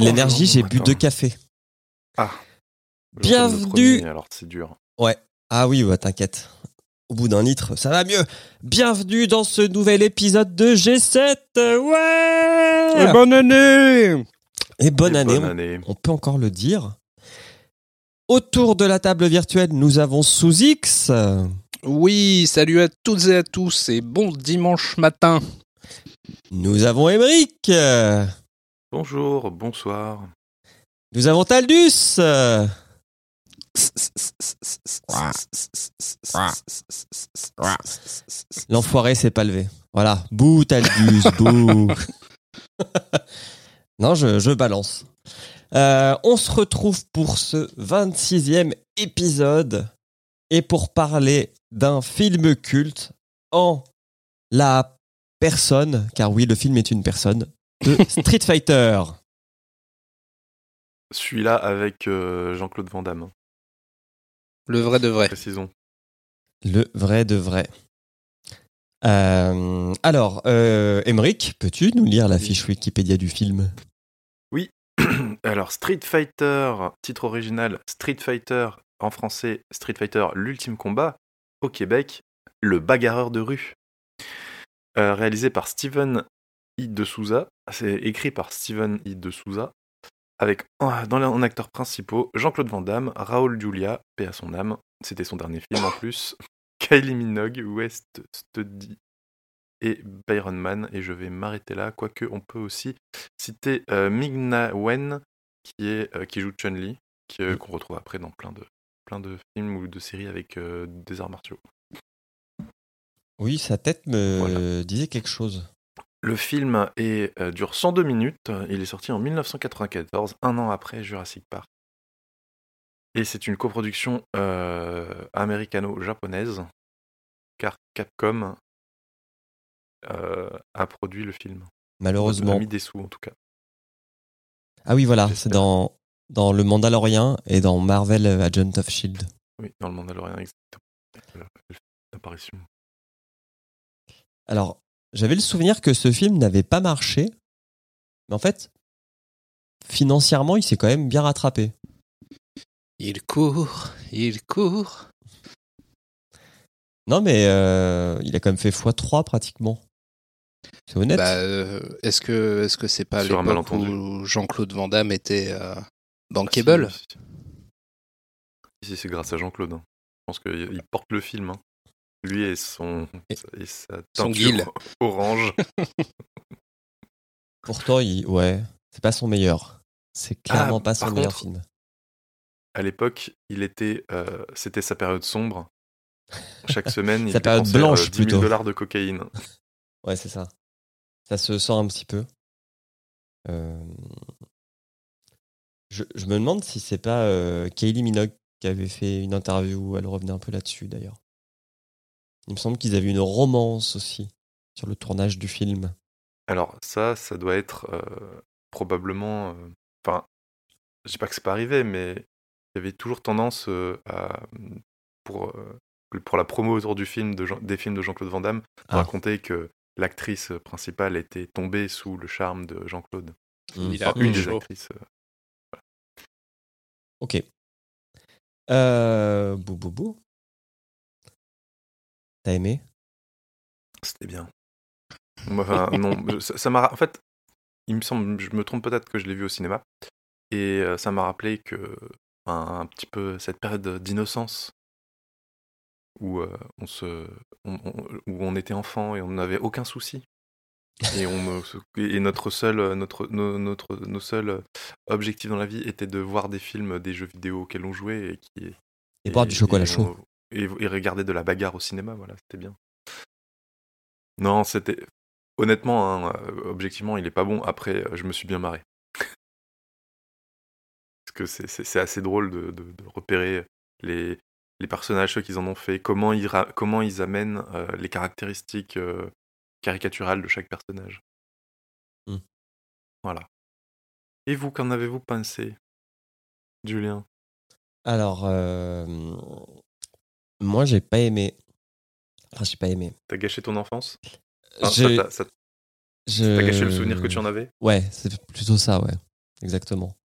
De Bonjour, l'énergie, j'ai bu deux cafés. Ah. Bienvenue. Premier, Alors c'est dur. Ah oui, bah, t'inquiète. Au bout d'un litre, ça va mieux. Bienvenue dans ce nouvel épisode de G7. Ouais bonne année Et bonne Et année, Bonne on- année. on peut encore le dire. Autour de la table virtuelle, nous avons sous X. Oui, salut à toutes et à tous et bon dimanche matin. Nous avons Emeric. Bonjour, bonsoir. Nous avons Taldus. L'enfoiré s'est pas levé. Voilà. Bouh, Taldus, bouh. non, je, je balance. Euh, on se retrouve pour ce 26e épisode et pour parler d'un film culte en la personne, car oui, le film est une personne, de Street Fighter. Celui-là avec euh, Jean-Claude Van Damme, Le vrai de vrai. précisons. Le vrai de vrai. Euh, alors, euh, Emeric, peux-tu nous lire la fiche Wikipédia du film? Alors Street Fighter, titre original Street Fighter, en français Street Fighter l'ultime combat, au Québec, le bagarreur de rue. Euh, réalisé par Steven De Souza, c'est écrit par Steven I. de Souza, avec dans les en acteurs principaux Jean-Claude Van Damme, Raoul Julia, paix à son âme, c'était son dernier film en plus, Kylie Minogue, West Studi et Byron Man, et je vais m'arrêter là, quoique on peut aussi citer euh, Ming-Na Wen, qui, est, euh, qui joue Chun-Li, euh, qu'on retrouve après dans plein de, plein de films ou de séries avec euh, des arts martiaux. Oui, sa tête me Voilà. disait quelque chose. Le film est, euh, dure 102 minutes, il est sorti en 1994, un an après Jurassic Park. Et c'est une coproduction euh, américano-japonaise, car Capcom euh, a produit le film. A Malheureusement. mis des sous en tout cas. Ah oui, voilà, c'est dans, dans Le Mandalorian et dans Marvel Agent of Shield. Oui, dans le Mandalorian, exactement. Elle fait une apparition. Alors, j'avais le souvenir que ce film n'avait pas marché, mais en fait, financièrement, il s'est quand même bien rattrapé. Il court, il court. Non, mais euh, il a quand même fait x3 pratiquement. C'est honnête. Bah, euh, est-ce que est-ce que c'est pas Sur l'époque où Jean-Claude Van Damme était euh, Ah, bankable si, si, si, c'est grâce à Jean-Claude. hein. Je pense qu'il il porte le film. hein. Lui et son Et- sa Son guil. orange. Pourtant, il, ouais, c'est pas son meilleur. C'est clairement Ah, pas son meilleur contre- film. À l'époque, il était, euh, c'était sa période sombre. Chaque semaine, il Sa période blanche, euh, 10 000 plutôt. dollars de cocaïne. Ouais, c'est ça. Ça se sent un petit peu. Euh, Je, je me demande si c'est pas euh, Kylie Minogue qui avait fait une interview où elle revenait un peu là-dessus d'ailleurs. Il me semble qu'ils avaient une romance aussi sur le tournage du film. Alors ça, ça doit être euh, probablement... euh, Enfin, je dis pas que c'est pas arrivé, mais il y avait toujours tendance euh, à... Pour, euh, pour la promo autour du film de Jean- des films de Jean-Claude Van Damme, Ah. raconter que l'actrice principale était tombée sous le charme de Jean-Claude. Mm. A Enfin, une un des actrices. euh, Ok. Euh, bou bou bou. T'as aimé? C'était bien. Enfin, non, ça m'a. En fait, il me semble, je me trompe peut-être que je l'ai vu au cinéma, et euh, ça m'a rappelé que un, un petit peu cette période d'innocence où euh, on se, on- on- où on était enfant et on n'avait aucun souci. Et, on, et notre seul, notre, nos, notre, nos seuls objectifs dans la vie était de voir des films, des jeux vidéo auxquels on jouait et qui Et boire du chocolat chaud. Et, et regarder de la bagarre au cinéma, voilà, c'était bien. Non, c'était. Honnêtement, hein, euh, objectivement, il est pas bon. Après, euh, je me suis bien marré. Parce que c'est- assez drôle de, de- de repérer les, les personnages, ceux qu'ils en ont fait, comment ils, comment ils amènent euh, les caractéristiques euh, caricaturales de chaque personnage. Hmm. Voilà. Et vous, qu'en avez-vous pensé, Julien? Alors, euh, moi, j'ai pas aimé. Enfin, j'ai pas aimé. T'as gâché ton enfance? Enfin, J'ai- Ça t'a- ça je- t'a gâché le souvenir que tu en avais? Ouais, c'est plutôt ça, ouais. exactement.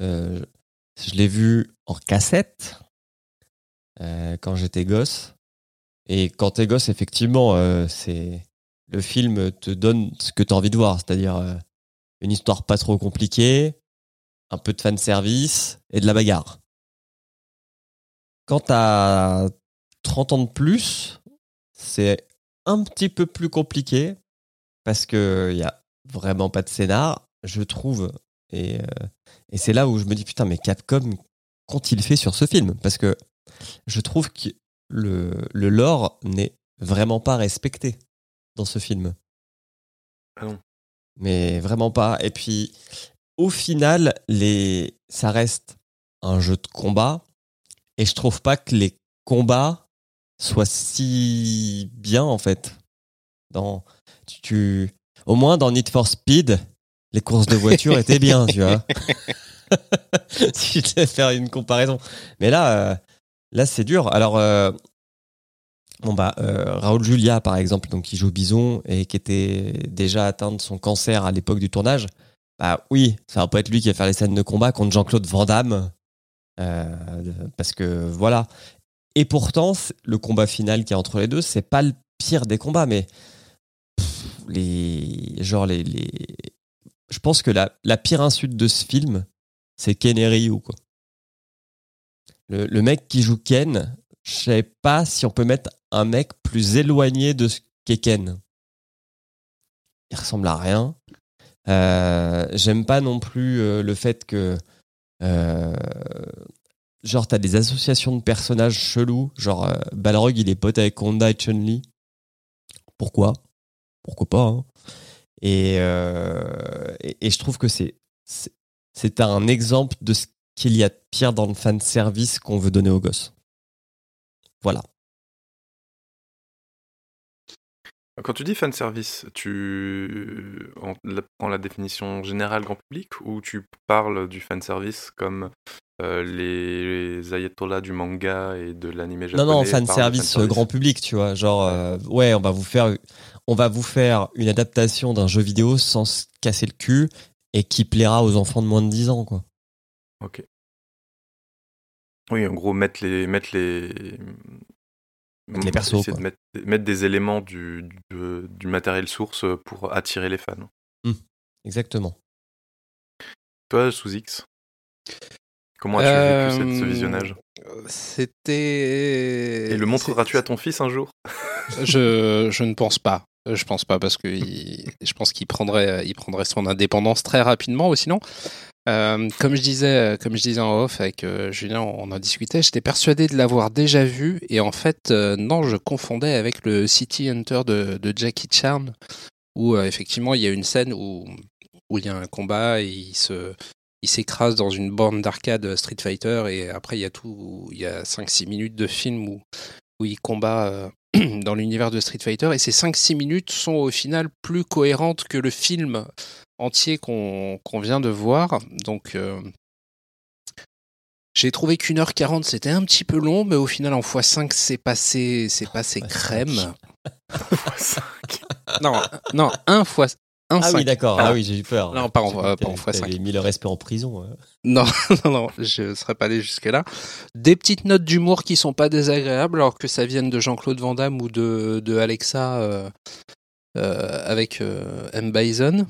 Euh, je l'ai vu en cassette euh, quand j'étais gosse. Et quand t'es gosse, effectivement, euh, c'est le film te donne ce que t'as envie de voir, c'est-à-dire euh, une histoire pas trop compliquée, un peu de fan service et de la bagarre. Quand t'as 30 ans de plus, c'est un petit peu plus compliqué parce que il y a vraiment pas de scénar, je trouve. Et, euh, et c'est là où je me dis putain, mais Capcom, qu'ont-ils fait sur ce film? Parce que je trouve que le, le lore n'est vraiment pas respecté dans ce film. Ah non. Mais vraiment pas. Et puis, au final, les... ça reste un jeu de combat. Et je trouve pas que les combats soient si bien, en fait. Dans, tu, tu- Au moins, dans Need for Speed, les courses de voiture étaient bien, tu vois. si je devais faire une comparaison. Mais là, euh, là c'est dur. Alors, euh, bon bah, euh, Raoul Julia, par exemple, donc qui joue Bison et qui était déjà atteint de son cancer à l'époque du tournage. Bah oui, ça va pas être lui qui va faire les scènes de combat contre Jean-Claude Van Damme. Parce que voilà. Et pourtant, le combat final qui est entre les deux, c'est pas le pire des combats, mais les genre les, je pense que la, la pire insulte de ce film, c'est Ken et Ryu le mec qui joue Ken, je sais pas si on peut mettre un mec plus éloigné de ce qu'est Ken. Il ressemble à rien. Euh, J'aime pas non plus euh, le fait que euh, genre t'as des associations de personnages chelous, genre euh, Balrog il est pote avec Honda et Chun-Li. Pourquoi? Pourquoi pas hein et, euh, et, je trouve que c'est c'est- un exemple de ce qu'il y a de pire dans le fan service qu'on veut donner aux gosses. Voilà. Quand tu dis fan service, tu en- la définition générale grand public ou tu parles du fan service comme euh, les ayatollahs du manga et de l'anime Non, japonais non, fan parlent de service grand public, tu vois. Genre, euh, ouais, on va vous faire, on va vous faire une adaptation d'un jeu vidéo sans se casser le cul et qui plaira aux enfants de moins de 10 ans, quoi. Ok. Oui, en gros, mettre les, mettre les, Mettre les persos, quoi. de mettre, mettre des éléments du, du, du matériel source pour attirer les fans. Exactement. Toi, sous X, comment as-tu vécu cette- ce Euh, visionnage? C'était. Et le montreras-tu à ton fils un jour? Je, je ne pense pas. Je pense pas parce que il- je pense qu'il prendrait, il prendrait son indépendance très rapidement. Ou sinon, euh, comme je disais, comme je disais en off avec euh, Julien, on en discutait. J'étais persuadé de l'avoir déjà vu et en fait, euh, non, je confondais avec le City Hunter de, de Jackie Chan, où euh, effectivement il y a une scène où où il y a un combat et il se il s'écrase dans une borne d'arcade Street Fighter et après il y a tout il y a 5-6 minutes de film où où il combat euh, dans l'univers de Street Fighter et ces 5-6 minutes sont au final plus cohérentes que le film entier qu'on qu'on vient de voir. Donc euh, j'ai trouvé qu'une heure 40 c'était un petit peu long, mais au final en x5 c'est passé, c'est passé crème. Non, non, un fois. Ah oui, d'accord. Ah. Ah oui, j'ai eu peur. Non, pas en- pas x5. t'avais mis le respect en prison. euh. Non, non, non, je serais pas allé jusque-là. Des petites notes d'humour qui sont pas désagréables, alors que ça vienne de Jean-Claude Van Damme ou de, de Alexa euh, euh, avec euh, M. Bison.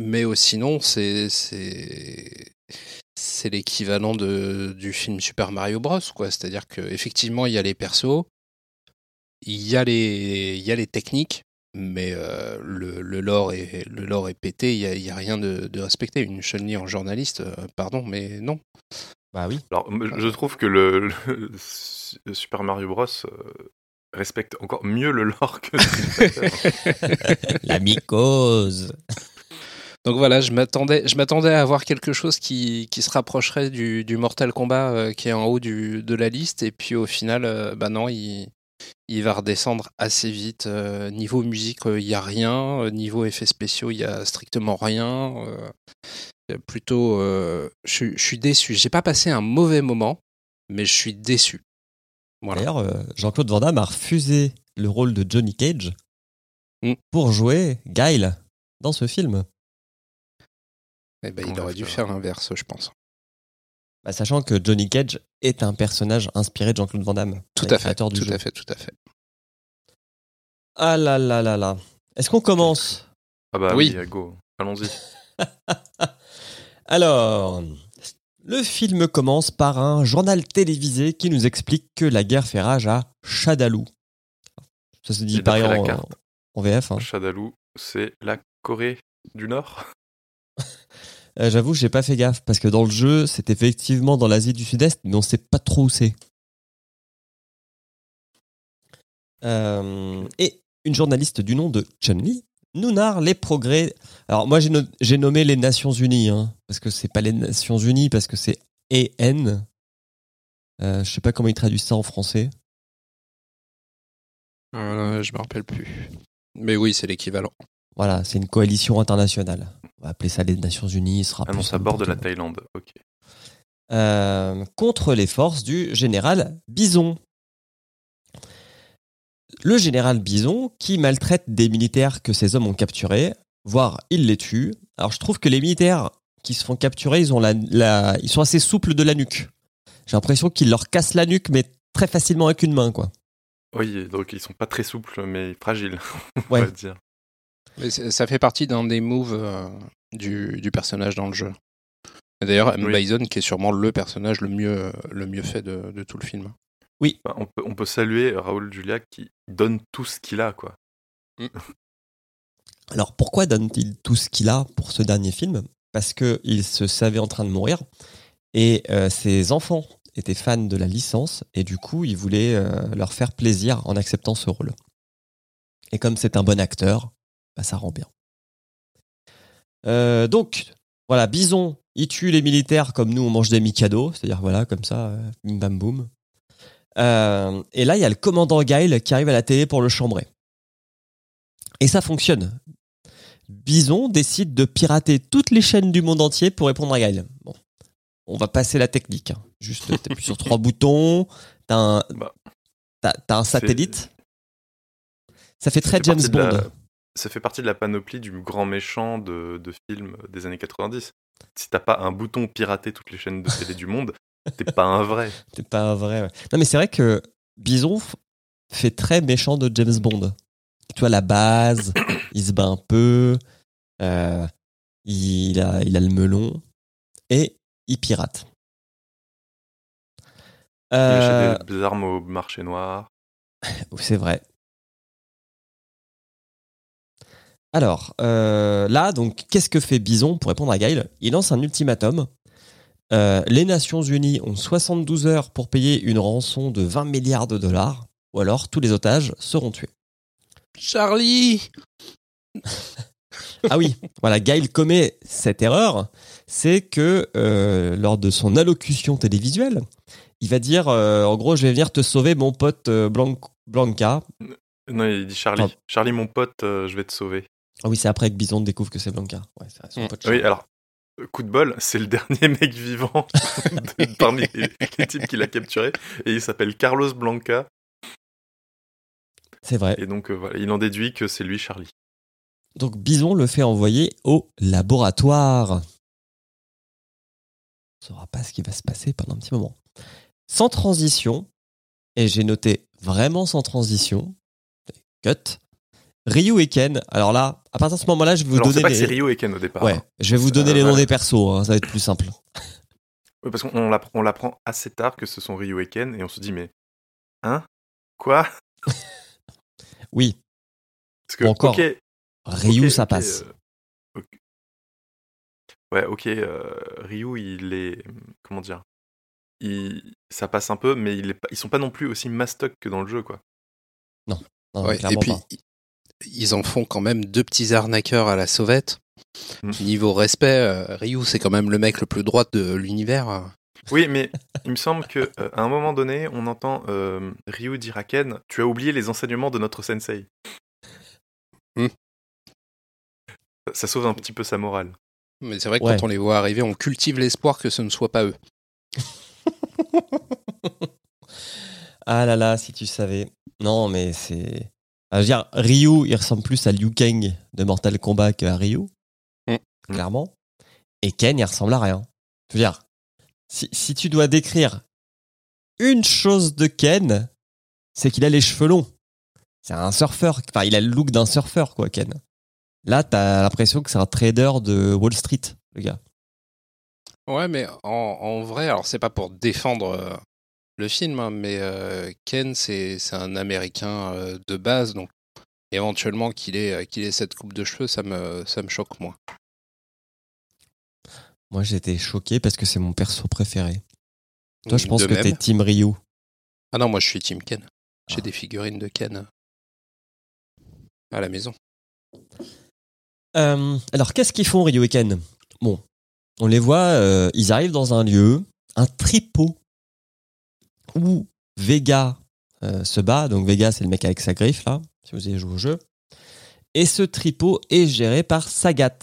Mais oh, sinon, c'est c'est l'équivalent du film Super Mario Bros. quoi. C'est-à-dire que effectivement, il y a les persos, il y a les il y a les techniques, mais euh, le, le lore est le lore est pété. Il y a, rien de, de respecté. Une Chun-Li en journaliste, euh, pardon, mais non. Bah oui. Alors, je trouve que le, le Super Mario Bros euh, respecte encore mieux le lore que. La mycose. Donc voilà, je m'attendais, je m'attendais à avoir quelque chose qui, qui se rapprocherait du, du Mortal Kombat euh, qui est en haut du, de la liste, et puis au final, euh, bah non, il, il va redescendre assez vite. Euh, niveau musique, il n'y a rien. Euh, niveau effets spéciaux, il y a strictement rien. Euh, plutôt, euh, je, suis déçu. J'ai pas passé un mauvais moment, mais je suis déçu. Voilà. D'ailleurs, euh, Jean-Claude Van Damme a refusé le rôle de Johnny Cage Mm. pour jouer Guile dans ce film. Eh ben, il aurait dû faire l'inverse, je pense. Bah, sachant que Johnny Cage est un personnage inspiré de Jean-Claude Van Damme. Tout à fait, du tout jeu. à fait, tout à fait. Ah là là là là. Est-ce qu'on commence? Ah bah Oui. oui, go. Allons-y. Alors, le film commence par un journal télévisé qui nous explique que la guerre fait rage à Chadalou. Ça se dit pareil en, en VF. hein. C'est la Corée du Nord? Euh, J'avoue, j'ai pas fait gaffe parce que dans le jeu, c'est effectivement dans l'Asie du Sud-Est, mais on sait pas trop où c'est. Euh, et une journaliste du nom de Chun-Li nous narre les progrès. Alors moi, j'ai no- j'ai nommé les Nations Unies, hein, parce que c'est pas les Nations Unies, parce que c'est EN. Euh, je sais pas comment ils traduisent ça en français. Euh, je me rappelle plus. Mais oui, c'est l'équivalent. Voilà, c'est une coalition internationale. On va appeler ça les Nations Unies. Sera Ah non, ça borde la. Thaïlande. Ok. euh, contre les forces du général Bison. Le général Bison qui maltraite des militaires que ces hommes ont capturés, voire il les tue. Alors je trouve que les militaires qui se font capturer, ils, ont la, la- ils sont assez souples de la nuque. J'ai l'impression qu'ils leur cassent la nuque, mais très facilement avec une main, quoi. Oui, donc ils sont pas très souples, mais fragiles, Ouais. on va dire. Mais ça fait partie d'un des moves euh, du, du personnage dans le jeu. D'ailleurs, M. Oui. Bison, qui est sûrement le personnage le mieux, le mieux fait de, de tout le film. On, peut, on peut saluer Raoul Julia qui donne tout ce qu'il a, quoi. Alors pourquoi donne-t-il tout ce qu'il a pour ce dernier film? Parce qu'il se savait en train de mourir et euh, ses enfants étaient fans de la licence et du coup il voulait euh, leur faire plaisir en acceptant ce rôle. Et comme c'est un bon acteur, bah, ça rend bien. Euh, donc voilà, Bison, il tue les militaires comme nous on mange des Mikado, c'est-à-dire voilà comme ça, euh, bim bam boum. Euh, et là il y a le commandant Guile qui arrive à la télé pour le chambrer. Et ça fonctionne. Bison décide de pirater toutes les chaînes du monde entier pour répondre à Guile. Bon, on va passer la technique. hein. Juste, t'appuies sur trois boutons, t'as un, Bah, un satellite. Ça fait très James Bond. la- Ça fait partie de la panoplie du grand méchant de, de films des années 90. Si t'as pas un bouton pirater toutes les chaînes de télé du monde, t'es pas un vrai. C'est pas un vrai. ouais. Non, mais c'est vrai que Bison fait très méchant de James Bond. Tu vois, la base, il se bat un peu, euh, il, a, il a le melon et il pirate. Il Euh, achète des armes au marché noir. C'est vrai. Alors, euh, là, donc, qu'est-ce que fait Bison pour répondre à Guile Il lance un ultimatum. Euh, les Nations Unies ont 72 heures pour payer une rançon de 20 milliards de dollars, ou alors tous les otages seront tués. Charlie Ah oui, voilà, Guile commet cette erreur, c'est que euh, lors de son allocution télévisuelle, il va dire, euh, en gros, je vais venir te sauver, mon pote euh, Blanc- Blanca. Non, il dit Charlie. Charlie, mon pote, euh, je vais te sauver. Ah oui, c'est après que Bison découvre que c'est Blanca. Ouais, son Mm. pote Oui, alors, coup de bol, c'est le dernier mec vivant de- parmi les, les types qu'il a capturés. Et il s'appelle Carlos Blanca. C'est vrai. Et donc, euh, voilà, il en déduit que c'est lui, Charlie. Donc Bison le fait envoyer au laboratoire. On ne saura pas ce qui va se passer pendant un petit moment. Sans transition, et j'ai noté vraiment sans transition, cut, Ryu et Ken. Alors là, à partir de ce moment-là, je vais vous alors, donner pas que les... c'est Ryo et Ken au départ. Ouais, hein. je vais vous donner Euh, les noms voilà. des persos, hein, ça va être plus simple. Ouais, parce qu'on l'appre- on l'apprend assez tard que ce sont Ryo et Ken. Et on se dit, mais. Hein? Quoi? Oui, Parce que, Ou encore, ok, Ryu, ça passe. euh. Ouais, ok, euh, Ryu, il est. Comment dire? Il, Ça passe un peu, mais il est ils sont pas non plus aussi mastoc que dans le jeu, quoi. Non, Ouais, et puis, pas. Ils en font quand même deux petits arnaqueurs à la sauvette. Mm. Niveau respect, euh, Ryu, c'est quand même le mec le plus droit de l'univers. Oui, mais il me semble que euh, à un moment donné, on entend euh, Ryu dire à Ken Tu as oublié les enseignements de notre sensei. Hmm. Ça, ça sauve un petit peu sa morale. Mais c'est vrai que Ouais. quand on les voit arriver, on cultive l'espoir que ce ne soit pas eux. Ah là là, si tu savais. Non, mais c'est. Ah, je veux dire, Ryu, il ressemble plus à Liu Kang de Mortal Kombat qu'à Ryu. Mm. Clairement. Et Ken, il ressemble à rien. Je veux dire, si, si tu dois décrire une chose de Ken, c'est qu'il a les cheveux longs. C'est un surfeur. Enfin, il a le look d'un surfeur, quoi, Ken. Là, t'as l'impression que c'est un trader de Wall Street, le gars. Ouais, mais en, en vrai, alors c'est pas pour défendre euh, le film, hein, mais euh, Ken, c'est un Américain euh, de base, donc éventuellement qu'il ait, euh, qu'il ait cette coupe de cheveux, ça me, ça me choque moins. Moi, j'étais choqué parce que c'est mon perso préféré. Toi, je pense De que t'es. Team Ryu. Ah non, moi je suis Team Ken. J'ai Ah. des figurines de Ken à la maison. Euh, alors, qu'est-ce qu'ils font, Ryu et Ken? Bon, on les voit, euh, ils arrivent dans un lieu, un tripot, où Vega euh, se bat. Donc, Vega, c'est le mec avec sa griffe, là, si vous avez joué au jeu. Et ce tripot est géré par Sagat.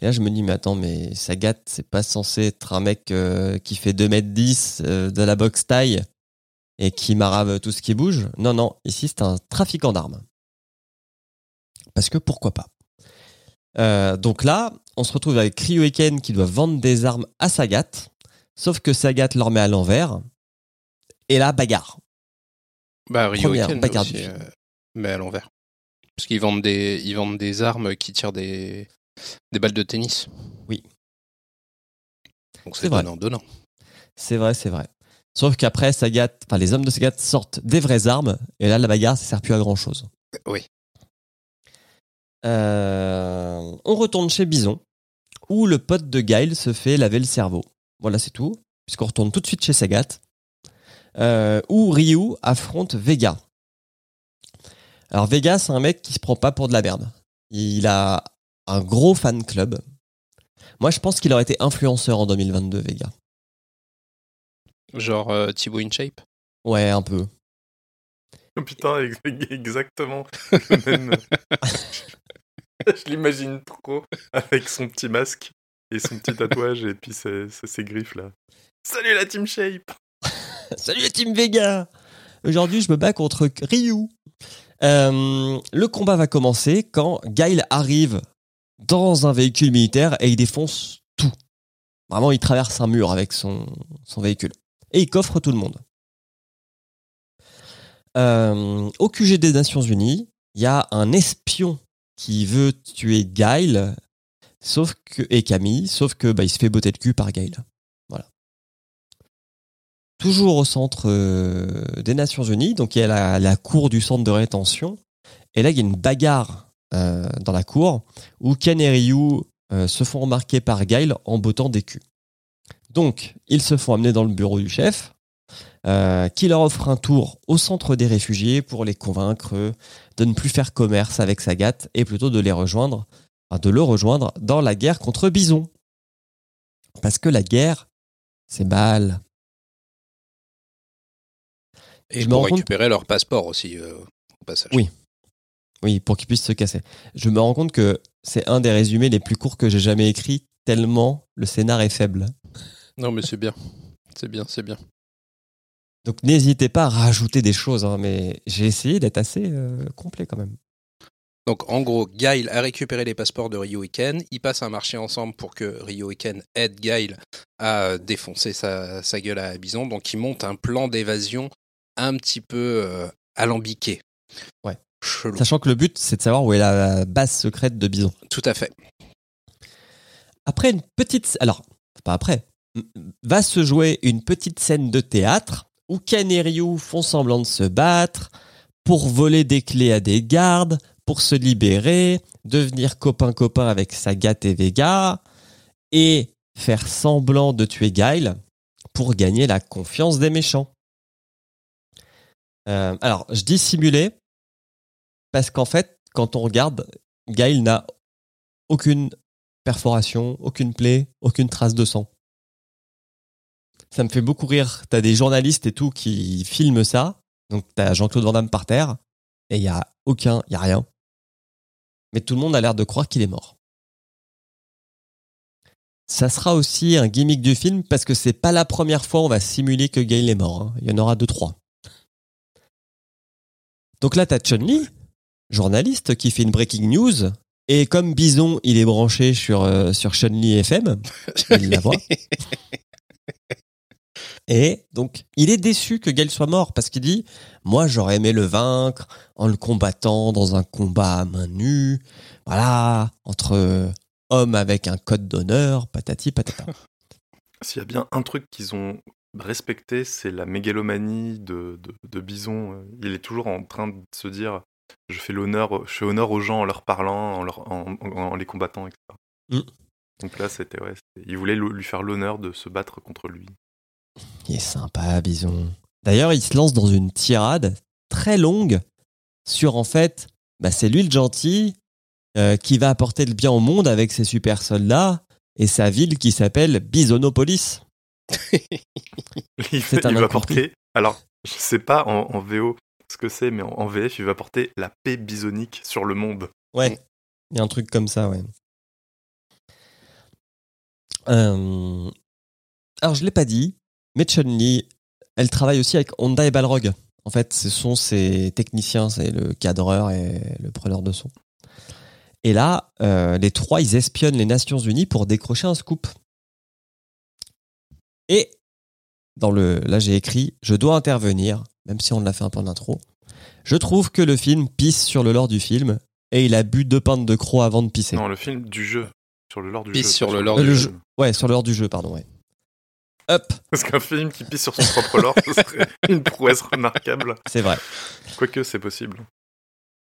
Et là, je me dis, mais attends, mais Sagat, c'est pas censé être un mec euh, qui fait 2m10 euh, de la boxe taille et qui marave tout ce qui bouge. Non, non, ici, c'est un trafiquant d'armes. Parce que pourquoi pas donc là, on se retrouve avec Ryu et Ken qui doivent vendre des armes à Sagat, sauf que Sagat leur met à l'envers. Et là, bagarre. Bah, et Première Ken bagarre aussi, euh, mais à l'envers. Parce qu'ils vendent des, ils vendent des armes qui tirent des, des balles de tennis. Oui. Donc C'est donnant donnant. C'est vrai, c'est vrai. Sauf qu'après, Sagat, enfin, les hommes de Sagat sortent des vraies armes, et là, la bagarre, ça sert plus à grand chose. Oui. Euh, on retourne chez Bison, où le pote de Guile se fait laver le cerveau. Voilà, c'est tout. Puisqu'on retourne tout de suite chez Sagat, euh, où Ryu affronte Vega. Alors Vega, c'est un mec qui se prend pas pour de la merde. Il a un gros fan club. Moi, je pense qu'il aurait été influenceur en 2022, Vega. Genre euh, Thibaut InShape? Ouais, un peu. Oh, putain, ex- exactement le même. Je l'imagine trop avec son petit masque et son petit tatouage et puis ses, ses- ses griffes là. Salut la Team Shape Salut team Vega Aujourd'hui, je me bats contre Ryu. Euh, le combat va commencer quand Guile arrive dans un véhicule militaire et il défonce tout. Vraiment, il traverse un mur avec son, véhicule. Et il coffre tout le monde. Euh, au QG des Nations Unies, il y a un espion qui veut tuer Guile sauf que, et Camille, sauf que bah, il se fait botter le cul par Guile. Toujours au centre euh, des Nations Unies. Donc il y a la, cour du centre de rétention. Et là, il y a une bagarre euh, dans la cour où Ken et Ryu euh, se font remarquer par Guile en bottant des culs. Donc, ils se font amener dans le bureau du chef, qui leur offre un tour au centre des réfugiés pour les convaincre de ne plus faire commerce avec Sagat et plutôt de les rejoindre, de le rejoindre dans la guerre contre Bison. Parce que la guerre, c'est mal. Et Je pour rends compte- récupérer leur passeport aussi, euh, au passage. Oui. Oui, pour qu'ils puissent se casser. Je me rends compte que c'est un des résumés les plus courts que j'ai jamais écrit, tellement le scénar est faible. Non, mais c'est bien. C'est bien, c'est bien. Donc n'hésitez pas à rajouter des choses, hein, mais j'ai essayé d'être assez euh, complet quand même. Donc en gros, Guile a récupéré les passeports de Ryo et Ken. Ils passent un marché ensemble pour que Ryo et Ken aident Guile à défoncer sa, sa gueule à Bison. Donc ils montent un plan d'évasion un petit peu euh, alambiqué. Ouais. Chelou. Sachant que le but, c'est de savoir où est la base secrète de Bison. Tout à fait. Après une petite... Alors, pas après. Va se jouer une petite scène de théâtre où Ken et Ryu font semblant de se battre pour voler des clés à des gardes, pour se libérer, devenir copain-copain avec Sagat et Vega, et faire semblant de tuer Guile pour gagner la confiance des méchants. Euh, alors, je dis simuler parce qu'en fait, quand on regarde, Guile n'a aucune perforation, aucune plaie, aucune trace de sang. Ça me fait beaucoup rire. T'as des journalistes et tout qui filment ça. Donc t'as Jean-Claude Van Damme par terre et il y a aucun, il y a rien. Mais tout le monde a l'air de croire qu'il est mort. Ça sera aussi un gimmick du film parce que c'est pas la première fois on va simuler que Gale est mort. hein. Il y en aura deux trois. Donc là t'as Chun-Li, journaliste qui fait une breaking news Et comme Bison, il est branché sur, euh, sur Chun-Li FM, il la voit. Et donc, il est déçu que Gail soit mort parce qu'il dit Moi, j'aurais aimé le vaincre en le combattant dans un combat à main nue. Voilà, entre hommes avec un code d'honneur, patati patata. S'il y a bien un truc qu'ils ont respecté, c'est la mégalomanie de, de, de Bison. Il est toujours en train de se dire Je fais l'honneur, je fais honneur aux gens en leur parlant, en, leur, en, en- en les combattant, etc. Mm. Donc là, c'était ouais, il voulait lui faire l'honneur de se battre contre lui. Il est sympa, Bison. D'ailleurs, il se lance dans une tirade très longue sur en fait, bah, c'est lui le gentil euh, qui va apporter le bien au monde avec ses super soldats et sa ville qui s'appelle Bisonopolis. Il, va porter. Alors, je sais pas en, en VO ce que c'est, mais en, en VF, il va porter la paix bisonique sur le monde. Ouais, il y a un truc comme ça, ouais. Euh, Alors, je l'ai pas dit, mais Chun-Li, elle travaille aussi avec Honda et Balrog. En fait, ce sont ses techniciens, c'est le cadreur et le preneur de son. Et là, euh, les trois, ils espionnent les Nations Unies pour décrocher un scoop. Et dans le, là, j'ai écrit, je dois intervenir, même si on l'a fait un peu en intro. Je trouve que le film pisse sur le lore du film et il a bu deux pintes de croc avant de pisser. Non, le film du jeu. Sur le lore du Pisse jeu. sur le lore Euh, du le jeu. Ouais, sur le lore du jeu, pardon, ouais. Hop, Parce qu'un film qui pisse sur son propre lore, ce serait une prouesse remarquable. c'est vrai. Quoique, c'est possible.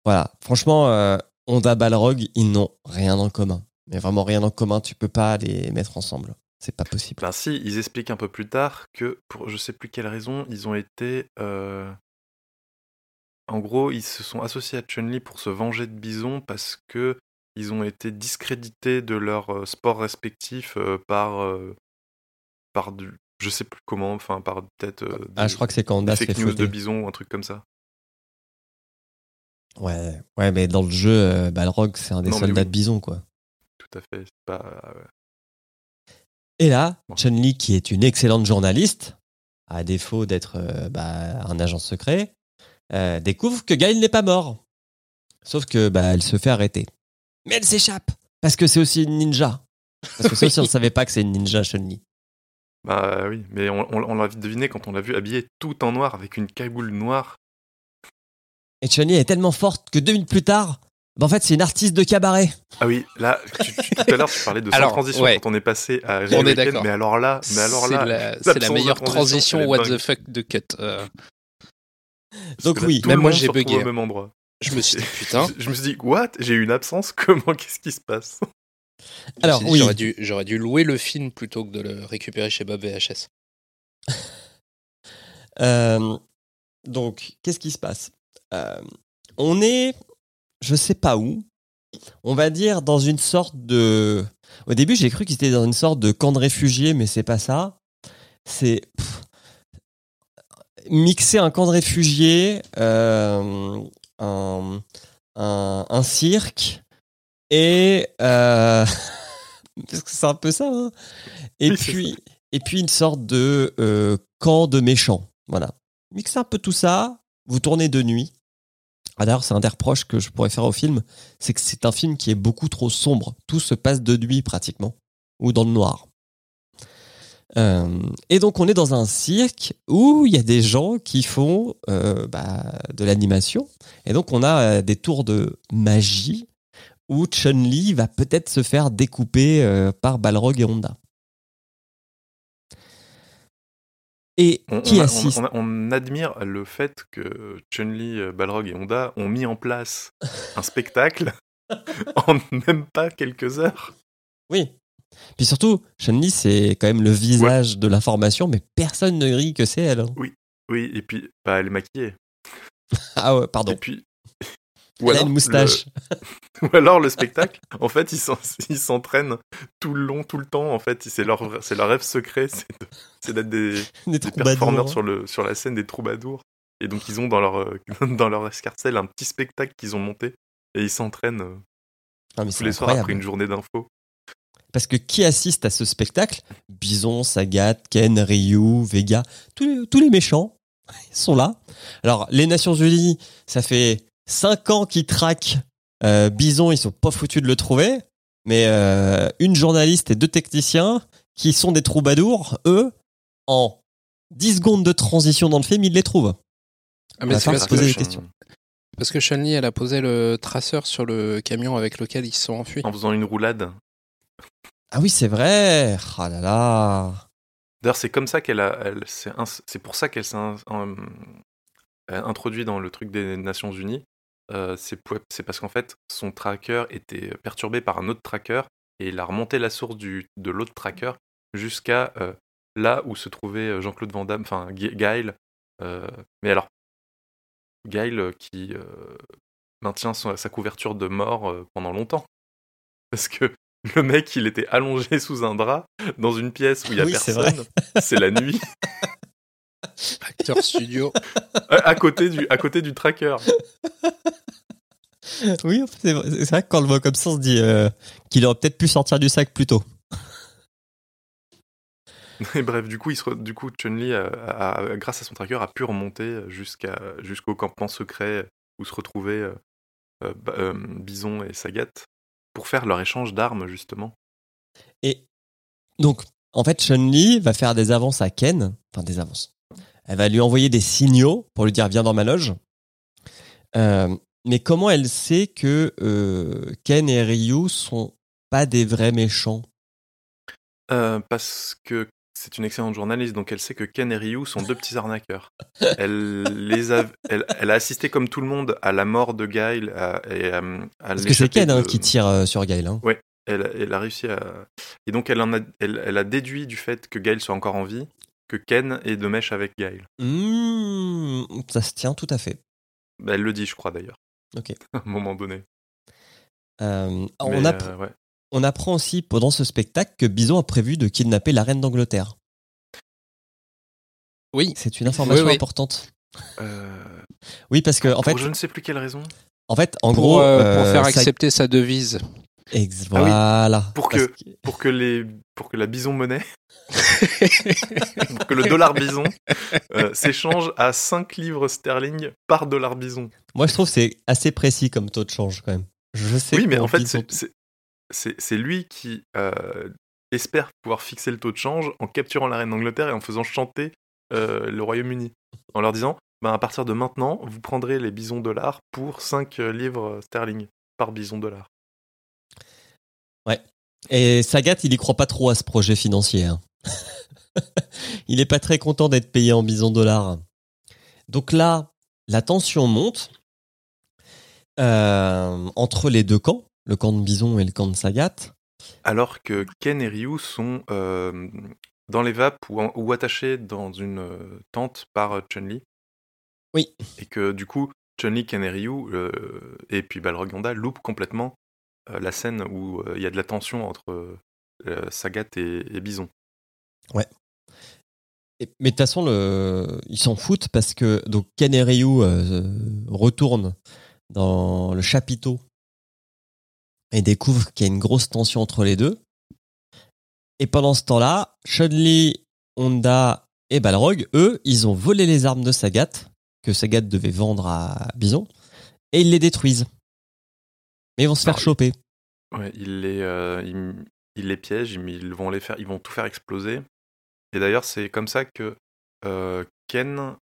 Voilà, franchement, euh, Honda Balrog, ils n'ont rien en commun. Mais vraiment rien en commun, tu peux pas les mettre ensemble. C'est pas possible. Ben si, ils expliquent un peu plus tard que, pour je sais plus quelle raison, ils ont été... euh, En gros, ils se sont associés à Chun-Li pour se venger de Bison parce que ils ont été discrédités de leur euh, sport respectif euh, par... par du... Je sais plus comment, enfin par peut-être... Ah, je crois que c'est quand fait fake news de. Bison ou un truc comme ça. Ouais, ouais, mais dans le jeu, Balrog, c'est un des Non, soldats oui. de Bison, quoi. Tout à fait. C'est pas... Et là. Chun-Li, qui est une excellente journaliste, à défaut d'être euh, bah, un agent secret, euh, découvre que Gail n'est pas mort. Sauf que bah, elle se fait arrêter. Mais elle s'échappe parce que c'est aussi une ninja. Parce que ça aussi, on ne savait pas que c'est une ninja Chun-Li. Bah oui, mais on, on- on l'a vite deviné quand on l'a vu habillé tout en noir avec une cagoule noire. Et Chun-Li est tellement forte que deux minutes plus tard, en fait, c'est une artiste de cabaret. Ah oui, là, tu- tu- tout à l'heure, tu parlais de sans Alors, transition ouais. quand on est passé à On est d'accord. mais alors là, mais alors C'est là, c'est la meilleure transition, what the fuck de cut. euh. Donc oui, même moi, j'ai bugué. au même endroit. je me suis dit, putain. Je, je me suis dit, what? J'ai eu une absence? Comment? Qu'est-ce qui se passe? Alors, oui. J'aurais dû, j'aurais dû louer le film plutôt que de le récupérer chez Bob VHS. Euh, donc, qu'est-ce qui se passe? Euh, On est, je sais pas où, on va dire dans une sorte de. Au début, j'ai cru qu'ils étaient dans une sorte de camp de réfugiés, mais c'est pas ça. C'est mixer un camp de réfugiés, euh, un, un, un cirque et euh, parce que c'est un peu ça. hein. Et puis et puis une sorte de euh, camp de méchants. Voilà. Mixez un peu tout ça. Vous tournez de nuit. Ah, D'ailleurs, c'est un des reproches que je pourrais faire au film, c'est que c'est un film qui est beaucoup trop sombre. Tout se passe de nuit pratiquement, ou dans le noir. Euh, et donc on est dans un cirque où il y a des gens qui font euh, bah, de l'animation. Et donc on a euh, des tours de magie où Chun-Li va peut-être se faire découper par Balrog et Honda. Et on, qui on assiste on, admire le fait que Chun-Li, euh, Balrog et Honda ont mis en place un spectacle en même pas quelques heures. Oui. Puis surtout, Chun-Li, c'est quand même le visage de l'information, mais personne ne rit que c'est elle. hein. Oui, et puis, bah, elle est maquillée. Ah ouais, Et pardon. puis. Elle a une moustache. le- Ou alors le spectacle, en fait, ils s'en- ils s'entraînent tout le long, tout le temps. En fait, c'est leur, c'est leur rêve secret, c'est de- d'être des, Des des performeurs sur, le, sur la scène des troubadours. Et donc, ils ont dans leur, dans leur escarcelle un petit spectacle qu'ils ont monté. Et ils s'entraînent euh, Ah, tous les soirs après une journée d'infos. Parce que qui assiste à ce spectacle? Bison, Sagat, Ken, Ryu, Vega, tous les, tous les méchants, ils sont là. Alors, les Nations Unies, ça fait 5 ans qu'ils traquent Euh, Bison, ils sont pas foutus de le trouver, mais euh, une journaliste et deux techniciens qui sont des troubadours, eux, en 10 secondes de transition dans le film, ils les trouvent. Ah, mais va c'est parce, se poser que- des questions. parce que Chun-Li, elle a posé le traceur sur le camion avec lequel ils se sont enfuis. En faisant une roulade. Ah oui, c'est vrai. Ah là là. D'ailleurs, c'est comme ça qu'elle a. elle- c'est pour ça qu'elle s'est euh, introduite dans le truc des Nations Unies. Euh, c'est parce qu'en fait, son tracker était perturbé par un autre tracker et il a remonté la source du, de l'autre tracker jusqu'à euh, là où se trouvait euh, Jean-Claude Van Damme, enfin. Euh, mais alors, euh, qui maintient son- sa couverture de mort pendant longtemps. Parce que le mec, il était allongé sous un drap dans une pièce où il y a Oui, personne. C'est la nuit. Acteur studio. à côté du, à côté du tracker. Oui, c'est vrai, vrai que quand on le voit comme ça, on se dit euh, qu'il aurait peut-être pu sortir du sac plus tôt. Et bref, du coup, il se re- du coup Chun-Li, a- grâce à son tracker, a pu remonter jusqu'à, jusqu'au campement secret où se retrouvaient euh, euh, euh, Bison et Sagat pour faire leur échange d'armes, justement. Et donc, en fait, Chun-Li va faire des avances à Ken. Enfin, des avances. Elle va lui envoyer des signaux pour lui dire viens dans ma loge. Euh, mais comment elle sait que euh, Ken et Ryu sont pas des vrais méchants? Euh, parce que c'est une excellente journaliste, donc elle sait que Ken et Ryu sont deux petits arnaqueurs. Elle, les a, elle, elle a assisté comme tout le monde à la mort de Guile à- et à, à Parce que c'est Ken hein, qui tire euh, sur Gail. Hein. elle, elle a réussi à. Et donc, elle, en a, elle, elle a déduit du fait que Gail soit encore en vie que Ken est de mèche avec Gail. Mmh, ça se tient tout à fait. Bah, elle le dit, je crois d'ailleurs. Ok. à un moment donné. Euh, on, euh, ouais. on apprend aussi pendant ce spectacle que Bison a prévu de kidnapper la reine d'Angleterre. Oui. C'est une information Oui, oui. importante. Euh, Oui, parce que en fait, pour je ne sais plus quelle raison. en fait, en pour, gros, euh, pour faire accepter sa devise. Ex- Ah oui. voilà. Pour que- Pour que, les, pour que la bison monnaie, pour que le dollar bison euh, s'échange à 5 livres sterling par dollar bison. Moi, je trouve que c'est assez précis comme taux de change quand même. Je sais. Oui, mais en fait, c'est- lui qui euh, espère pouvoir fixer le taux de change en capturant la reine d'Angleterre et en faisant chanter euh, le Royaume-Uni. En leur disant, ben, à partir de maintenant, vous prendrez les bisons dollars pour 5 livres sterling par bison dollar. Et Sagat, il y croit pas trop à ce projet financier. hein. il est pas très content d'être payé en bison dollars. Donc là, la tension monte euh, entre les deux camps, le camp de Bison et le camp de Sagat. Alors que Ken et Ryu sont euh, dans les vapes ou, en- ou attachés dans une euh, tente par Chun-Li. Oui. Et que du coup, Chun-Li, Ken et Ryu, et puis Balrog Ganda loupent complètement la scène où euh, il y a de la tension entre euh, Sagat et, Bison. Et- mais de toute façon, ils s'en foutent parce que donc Ken et Ryu euh, retournent dans le chapiteau et découvrent qu'il y a une grosse tension entre les deux. Et pendant ce temps-là, Chun-Li, Honda et Balrog, eux, ils ont volé les armes de Sagat que Sagat devait vendre à Bison et ils les détruisent. Mais ils vont se faire Alors, choper. Ouais, ils les, euh, ils, ils les piègent, ils, vont les faire, ils vont tout faire exploser. Et d'ailleurs, c'est comme ça que euh, Ken,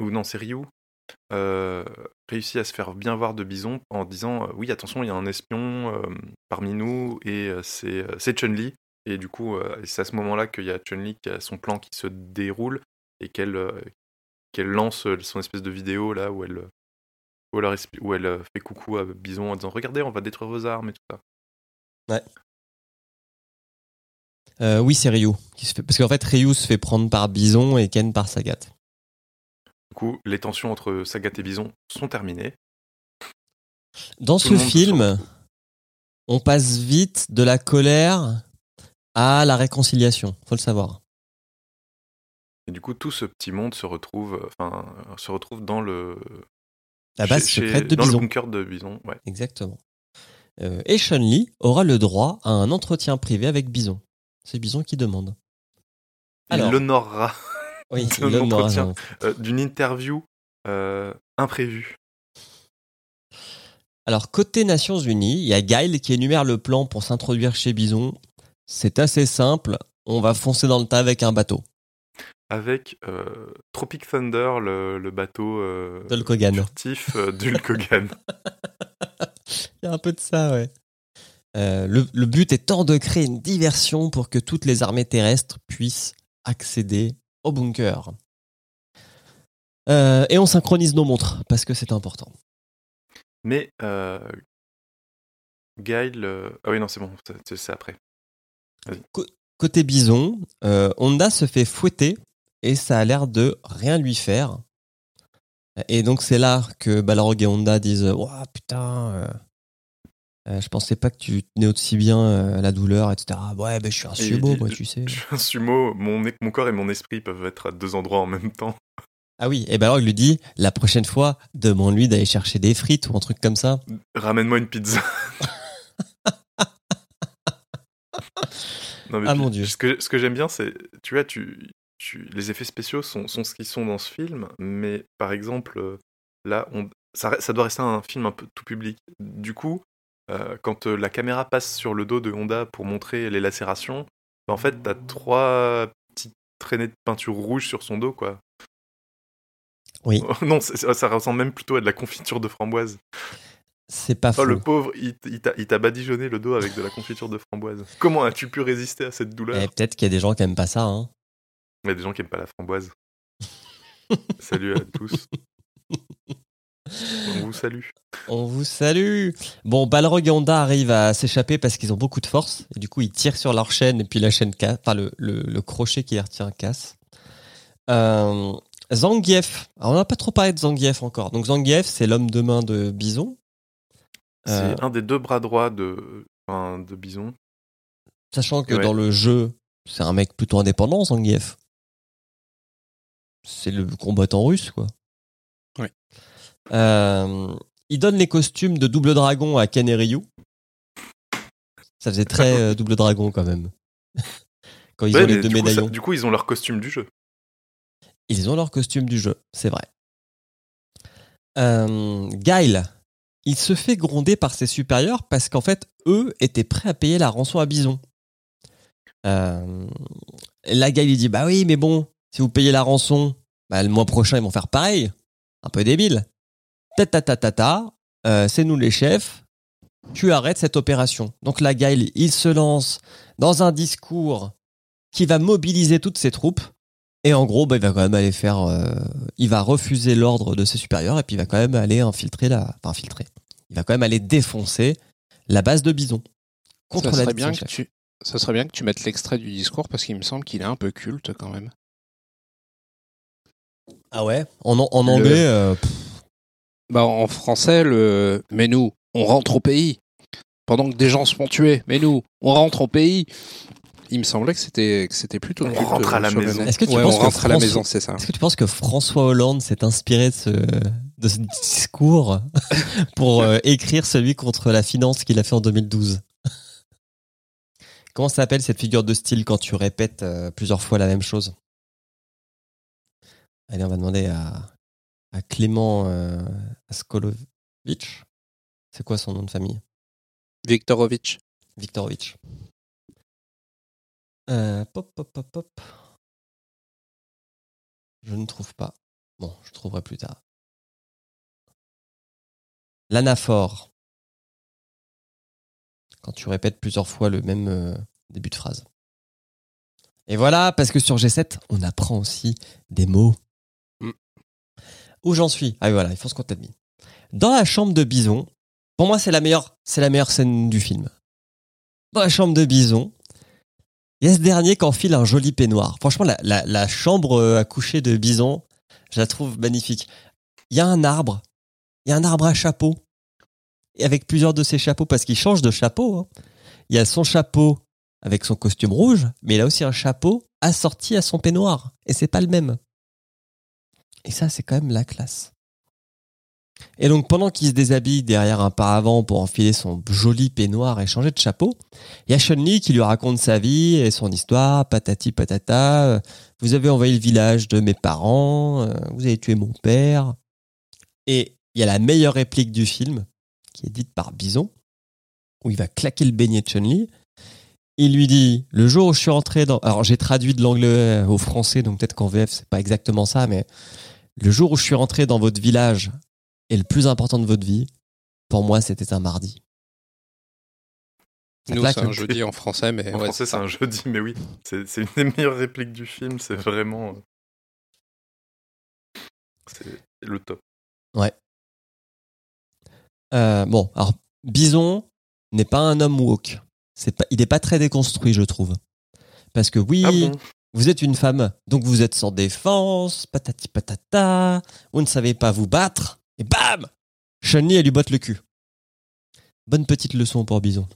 ou non, c'est Ryu, euh, réussit à se faire bien voir de Bison en disant oui, attention, il y a un espion parmi nous et c'est Chun-Li. Et du coup, c'est à ce moment-là qu'il y a Chun-Li qui a son plan qui se déroule et qu'elle lance son espèce de vidéo là où elle, où elle, où elle euh, fait coucou à Bison en disant regardez, on va détruire vos armes et tout ça. Euh, oui, c'est Ryu. Qui se fait... Parce qu'en fait, Ryu se fait prendre par Bison et Ken par Sagat. Du coup, les tensions entre Sagat et Bison sont terminées. Dans Tout ce film, on passe vite de la colère à la réconciliation. Faut le savoir. Et du coup, tout ce petit monde se retrouve, euh, enfin, se retrouve dans le La base chez- secrète de dans Bison. le bunker de Bison. Ouais. Exactement. Euh, et Chun-Li aura le droit à un entretien privé avec Bison. C'est Bison qui demande. Alors. Il l'honorera Oui, entretien. euh, d'une interview euh, imprévue. Alors, côté Nations Unies, il y a Guile qui énumère le plan pour s'introduire chez Bison. C'est assez simple. On va foncer dans le tas avec un bateau. Avec euh, Tropic Thunder, le, le bateau euh, furtif euh, d'Hulk Hogan. Il y a un peu de ça, ouais. Euh, le, le but étant de créer une diversion pour que toutes les armées terrestres puissent accéder au bunker. Euh, et on synchronise nos montres parce que c'est important. Mais Guile. euh, Ah oui, non, c'est bon, c'est- après. Côté Bison, Honda se fait fouetter et ça a l'air de rien lui faire. Et donc c'est là que Balrog et Honda disent Ouah putain, euh, euh, je pensais pas que tu tenais aussi bien euh, la douleur, etc. Ouais, ben je suis un sumo, moi, tu sais. Je suis un sumo, mon, mon corps et mon esprit peuvent être à deux endroits en même temps. Ah oui, et Balrog lui dit La prochaine fois, demande-lui d'aller chercher des frites ou un truc comme ça. Ramène-moi une pizza. Non, mais Ah, puis, mon Dieu. Ce que, ce que j'aime bien, c'est, tu vois, tu, tu, les effets spéciaux sont, sont ce qu'ils sont dans ce film, mais par exemple, euh, là, on, ça, doit rester un film un peu tout public. Du coup, euh, quand euh, la caméra passe sur le dos de Honda pour montrer les lacérations, bah, en fait, t'as trois petites traînées de peinture rouge sur son dos, quoi. Oui. non, ça, ressemble même plutôt à de la confiture de framboise. C'est pas Oh, faux. le pauvre, il, il t'a- badigeonné le dos avec de la confiture de framboise. Comment as-tu pu résister à cette douleur? Et peut-être qu'il y a des gens qui aiment pas ça. Hein. Il y a des gens qui aiment pas la framboise. Salut à tous. On vous salue. On vous salue. Bon, Balrog et Honda arrivent à s'échapper parce qu'ils ont beaucoup de force. Et du coup, ils tirent sur leur chaîne et puis la chaîne casse. Enfin, le, le- le crochet qui les retient casse. Euh, Zangief. Alors, on n'a pas trop parlé de Zangief encore. Donc, Zangief, c'est l'homme de main de Bison. Euh, C'est un des deux bras droits de, enfin, de Bison. sachant que Ouais. dans le jeu, c'est un mec plutôt indépendant, Zangief. C'est le combattant russe, quoi. Oui. Euh, il donne les costumes de double dragon à Ken et Ryu. Ça faisait très euh, double dragon quand même. quand ils Ouais, ont les deux du, coup, ça- médaillons. du coup, ils ont leur costume du jeu. Ils ont leur costume du jeu, c'est vrai. Euh, Guile, il se fait gronder par ses supérieurs parce qu'en fait, eux étaient prêts à payer la rançon à Bison. Euh, là, Guile, il dit Bah oui, mais bon, si vous payez la rançon, bah, le mois prochain, ils vont faire pareil. Un peu débile. Ta ta ta ta ta, euh, c'est nous les chefs. Tu arrêtes cette opération. Donc là, Guile, il se lance dans un discours qui va mobiliser toutes ses troupes. Et en gros, bah, il va quand même aller faire. euh, il va refuser l'ordre de ses supérieurs et puis il va quand même aller infiltrer la. Enfin, infiltrer. Il va quand même aller défoncer la base de Bison. Contre ça la serait bien que tu ça serait bien que tu mettes l'extrait du discours parce qu'il me semble qu'il est un peu culte quand même. Ah ouais En, en- en Le- anglais, euh, Bah en français le mais nous on rentre au pays pendant que des gens se font tuer mais nous on rentre au pays. Il me semblait que c'était que c'était plutôt On rentre à la maison. Est-ce que tu Ouais, penses on que rentre à la France- maison, c'est ça. est-ce que tu penses que François Hollande s'est inspiré de ce, de ce discours pour euh, écrire celui contre la finance qu'il a fait en 2012 Comment s'appelle cette figure de style quand tu répètes euh, plusieurs fois la même chose? Allez, on va demander à, à Clément euh, Askolovitch. C'est quoi son nom de famille? Viktorovitch. Viktorovitch. Euh, pop, pop, pop, pop. Je ne trouve pas. Bon, je trouverai plus tard. L'anaphore. Quand tu répètes plusieurs fois le même euh, début de phrase. Et voilà, parce que sur G7, on apprend aussi des mots. Où j'en suis Ah oui, voilà, il faut ce qu'on t'a. Dans la chambre de Bison, pour moi, c'est la meilleure, c'est la meilleure scène du film. Dans la chambre de Bison, il y a ce dernier qui enfile un joli peignoir. Franchement, la, la- la chambre euh, à coucher de Bison, je la trouve magnifique. Il y a un arbre, il y a un arbre à chapeau, et avec plusieurs de ses chapeaux, parce qu'il change de chapeau. hein. Il y a son chapeau avec son costume rouge, mais il a aussi un chapeau assorti à son peignoir, et c'est pas le même. Et ça, c'est quand même la classe. Et donc, pendant qu'il se déshabille derrière un paravent pour enfiler son joli peignoir et changer de chapeau, il y a Chun-Li qui lui raconte sa vie et son histoire, patati patata. euh, Vous avez envahi le village de mes parents, euh, vous avez tué mon père. Et il y a la meilleure réplique du film qui est dite par Bison, où il va claquer le beignet de Chun-Li. Il lui dit le jour où je suis rentré dans. Alors j'ai traduit de l'anglais au français, donc peut-être qu'en VF c'est pas exactement ça, mais le jour où je suis rentré dans votre village est le plus important de votre vie. Pour moi, c'était un mardi. Nous, c'est un jeudi en français, mais En ouais, français, c'est c'est ça. un jeudi, mais oui, c'est c'est une des meilleures répliques du film. C'est vraiment. euh, C'est le top. Euh, bon, alors Bison n'est pas un homme woke. C'est pas, il n'est pas très déconstruit, je trouve. Parce que oui, Ah bon? Vous êtes une femme, donc vous êtes sans défense, patati patata, vous ne savez pas vous battre, et bam Chun-Li, elle lui botte le cul. Bonne petite leçon pour Bison.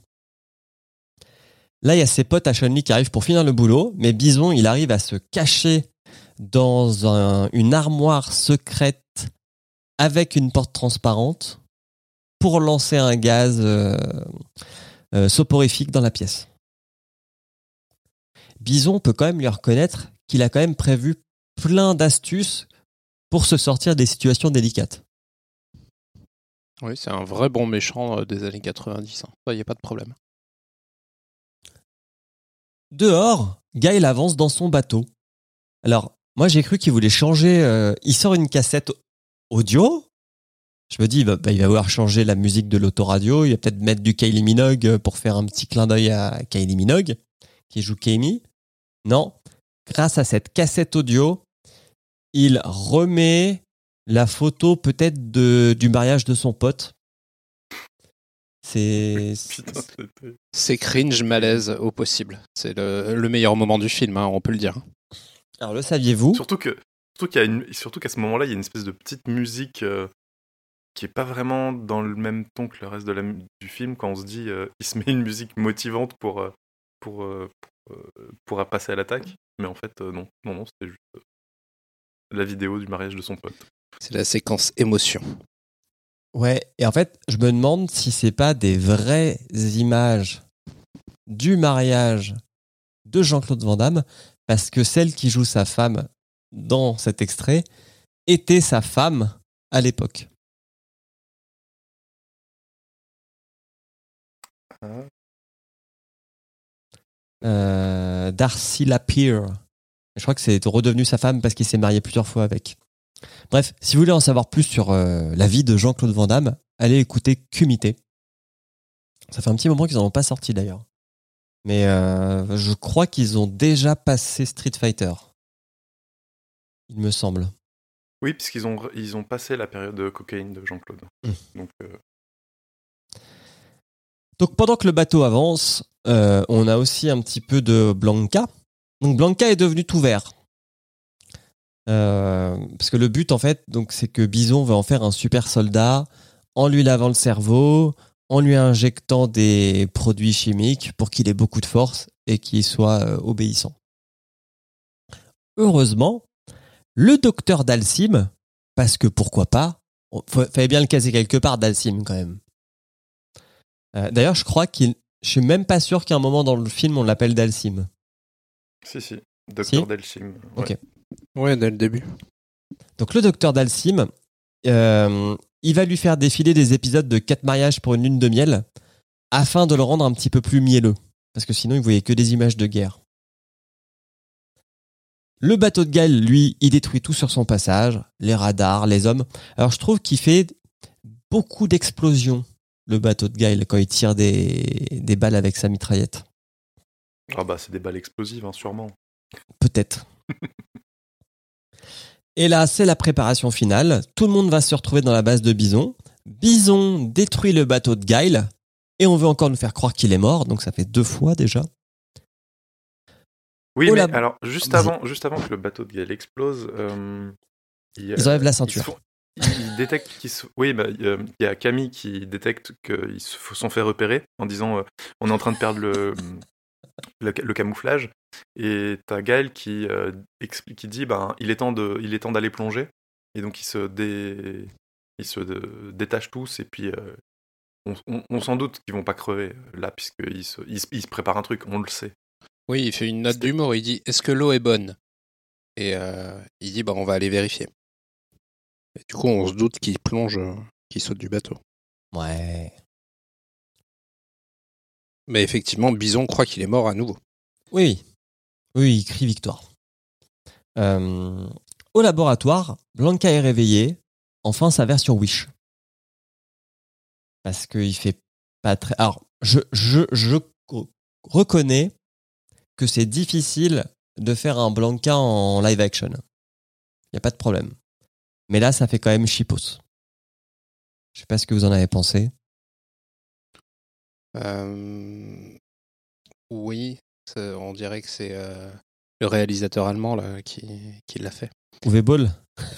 Là, il y a ses potes à Chun-Li qui arrivent pour finir le boulot, mais Bison, il arrive à se cacher dans un- une armoire secrète avec une porte transparente pour lancer un gaz euh, euh, soporifique dans la pièce. Bison peut quand même lui reconnaître qu'il a quand même prévu plein d'astuces pour se sortir des situations délicates. Oui, c'est un vrai bon méchant euh, des années 90. hein. Ça, y a pas de problème. Dehors, Gaël avance dans son bateau. Alors, moi j'ai cru qu'il voulait changer. euh, il sort une cassette audio. Je me dis, bah, bah, il va vouloir changer la musique de l'autoradio. Il va peut-être mettre du Kylie Minogue euh, pour faire un petit clin d'œil à Kylie Minogue, qui joue Kami. Non, grâce à cette cassette audio, il remet la photo peut-être de, du mariage de son pote. C'est. Cringe malaise au possible. C'est le, le meilleur moment du film, hein, on peut le dire. Alors, le saviez-vous? Surtout que surtout une qu'à ce moment-là, il y a une espèce de petite musique euh, qui est pas vraiment dans le même ton que le reste de la du film quand on se dit euh, il se met une musique motivante pour pour euh, pour, euh, pour passer à l'attaque, mais en fait euh, non non non c'était juste euh, la vidéo du mariage de son pote. C'est la séquence émotion. Ouais, et en fait, je me demande si c'est pas des vraies images du mariage de Jean-Claude Van Damme, parce que celle qui joue sa femme dans cet extrait était sa femme à l'époque. Euh, Darcy Lapierre. Je crois que c'est redevenu sa femme parce qu'il s'est marié plusieurs fois avec. Bref, si vous voulez en savoir plus sur euh, la vie de Jean-Claude Van Damme, allez écouter Cumité. Ça fait un petit moment qu'ils n'en ont pas sorti d'ailleurs. Mais euh, je crois qu'ils ont déjà passé Street Fighter. Il me semble. Oui, puisqu'ils ont ils ont passé la période de cocaïne de Jean-Claude. Mm. Donc euh, Donc pendant que le bateau avance, euh, on a aussi un petit peu de Blanca. Donc Blanca est devenu tout vert. Euh, parce que le but en fait, donc c'est que Bison va en faire un super soldat en lui lavant le cerveau, en lui injectant des produits chimiques pour qu'il ait beaucoup de force et qu'il soit euh, obéissant. Heureusement, le docteur Dalsim, parce que pourquoi pas, il fallait bien le caser quelque part Dalsim quand même. Euh, D'ailleurs, je crois qu'il. Je suis même pas sûr qu'à un moment dans le film on l'appelle Dalsim. si si, Docteur Si Delchim. Ok. Ouais, dès le début. Donc le docteur Dalsim, euh, il va lui faire défiler des épisodes de quatre mariages pour une lune de miel afin de le rendre un petit peu plus mielleux. Parce que sinon il voyait que des images de guerre. Le bateau de Gaël, lui, il détruit tout sur son passage, les radars, les hommes. Alors je trouve qu'il fait beaucoup d'explosions, le bateau de Gaël, quand il tire des, des balles avec sa mitraillette. Ah bah c'est des balles explosives hein, sûrement. Peut-être. Et là, c'est la préparation finale. Tout le monde va se retrouver dans la base de Bison. Bison détruit le bateau de Guile. Et on veut encore nous faire croire qu'il est mort. Donc ça fait deux fois déjà. Oui, Oh mais alors juste avant juste avant que le bateau de Gaël explose, euh, il, Ils enlèvent la Ils ceinture. font- ils détectent qu'ils se- Oui, bah, euh, il y a Camille qui détecte qu'ils se sont fait repérer en disant euh, on est en train de perdre le, le, ca- le camouflage. Et t'as Gaël qui, euh, explique, qui dit ben, il est temps de, il est temps d'aller plonger. Et donc ils se, dé, ils se détachent tous et puis euh, on, on- on s'en doute qu'ils vont pas crever là puisqu'ils se, ils, se- ils se préparent un truc, on le sait. Oui, il fait une note d'humour. Il dit Est-ce que l'eau est bonne? Et il dit bah, On va aller vérifier. Et du coup, on se doute qu'il plonge, euh, qu'il saute du bateau. Ouais. Mais effectivement, Bison croit qu'il est mort à nouveau. Oui. Oui, il crie victoire. Euh, au laboratoire, Blanca est réveillée. Enfin, sa version Wish. Parce qu'il fait pas très. Alors, je, je, je co- reconnais que c'est difficile de faire un Blanca en live action. Il n'y a pas de problème. Mais là, ça fait quand même chipos. Je sais pas ce que vous en avez pensé. Euh, Oui, on dirait que c'est euh, le réalisateur allemand là, qui, qui l'a fait. Uwe Boll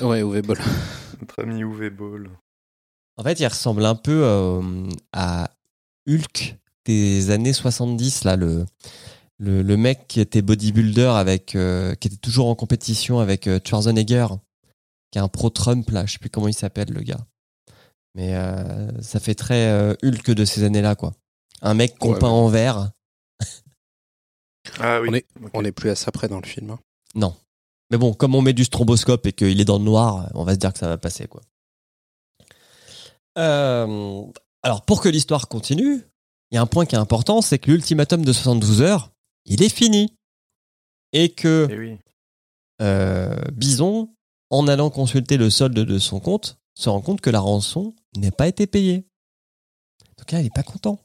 Ouais, Uwe Boll. Notre ami Uwe Ball. En fait, il ressemble un peu euh, à Hulk des années 70, là, le, le, le mec qui était bodybuilder avec, euh, qui était toujours en compétition avec euh, Schwarzenegger, qui est un pro-Trump, là, je sais plus comment il s'appelle, le gars. Mais euh, ça fait très euh, Hulk de ces années-là, quoi. Un mec qu'on Ouais, peint ouais. en vert. Ah oui. On est-. On n'est plus à ça près dans le film. hein. Non. Mais bon, comme on met du stromboscope et qu'il est dans le noir, on va se dire que ça va passer, quoi. Euh, alors, pour que l'histoire continue, il y a un point qui est important, c'est que l'ultimatum de 72 heures, il est fini. Et que Eh oui. euh, Bison, en allant consulter le solde de son compte, se rend compte que la rançon n'a pas été payée. Donc là, il n'est pas content.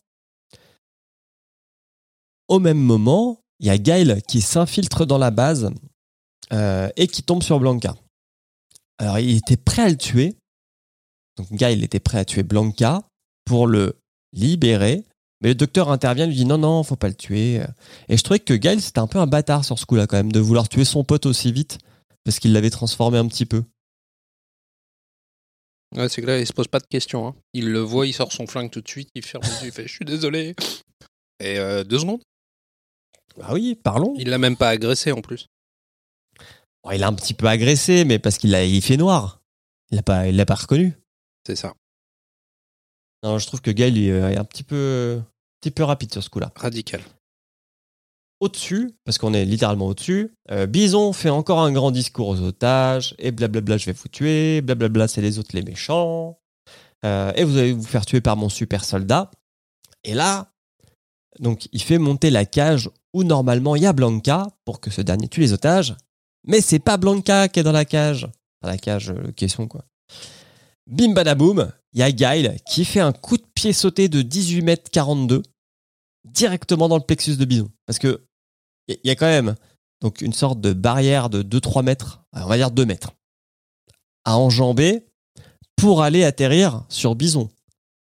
Au même moment, il y a Gail qui s'infiltre dans la base euh, et qui tombe sur Blanca. Alors, il était prêt à le tuer. Donc, Gail était prêt à tuer Blanca pour le libérer. Mais le docteur intervient, lui dit non, non, faut pas le tuer. Et je trouvais que Gail, c'était un peu un bâtard sur ce coup-là, quand même, de vouloir tuer son pote aussi vite, parce qu'il l'avait transformé un petit peu. Ouais, c'est que là, il se pose pas de questions. hein. Il le voit, il sort son flingue tout de suite, il ferme les yeux, il fait Je suis désolé. Et euh, deux secondes. Ah oui, parlons. Il l'a même pas agressé en plus. Bon, il a un petit peu agressé, mais parce qu'il a, il fait noir. Il l'a pas, il l'a pas reconnu. C'est ça. Non, je trouve que Gail il est un petit peu, un petit peu rapide sur ce coup-là. Radical. Au-dessus, parce qu'on est littéralement au-dessus, euh, Bison fait encore un grand discours aux otages, et blablabla, je vais vous tuer, blablabla, c'est les autres les méchants, euh, et vous allez vous faire tuer par mon super soldat. Et là, donc, il fait monter la cage où normalement il y a Blanca pour que ce dernier tue les otages, mais c'est pas Blanca qui est dans la cage, dans la cage, euh, question quoi. Bim badaboum, il y a Gail qui fait un coup de pied sauté de 18 mètres 42 directement dans le plexus de Bison. Parce que il y a quand même donc une sorte de barrière de 2-3 mètres, on va dire 2 mètres, à enjamber pour aller atterrir sur Bison.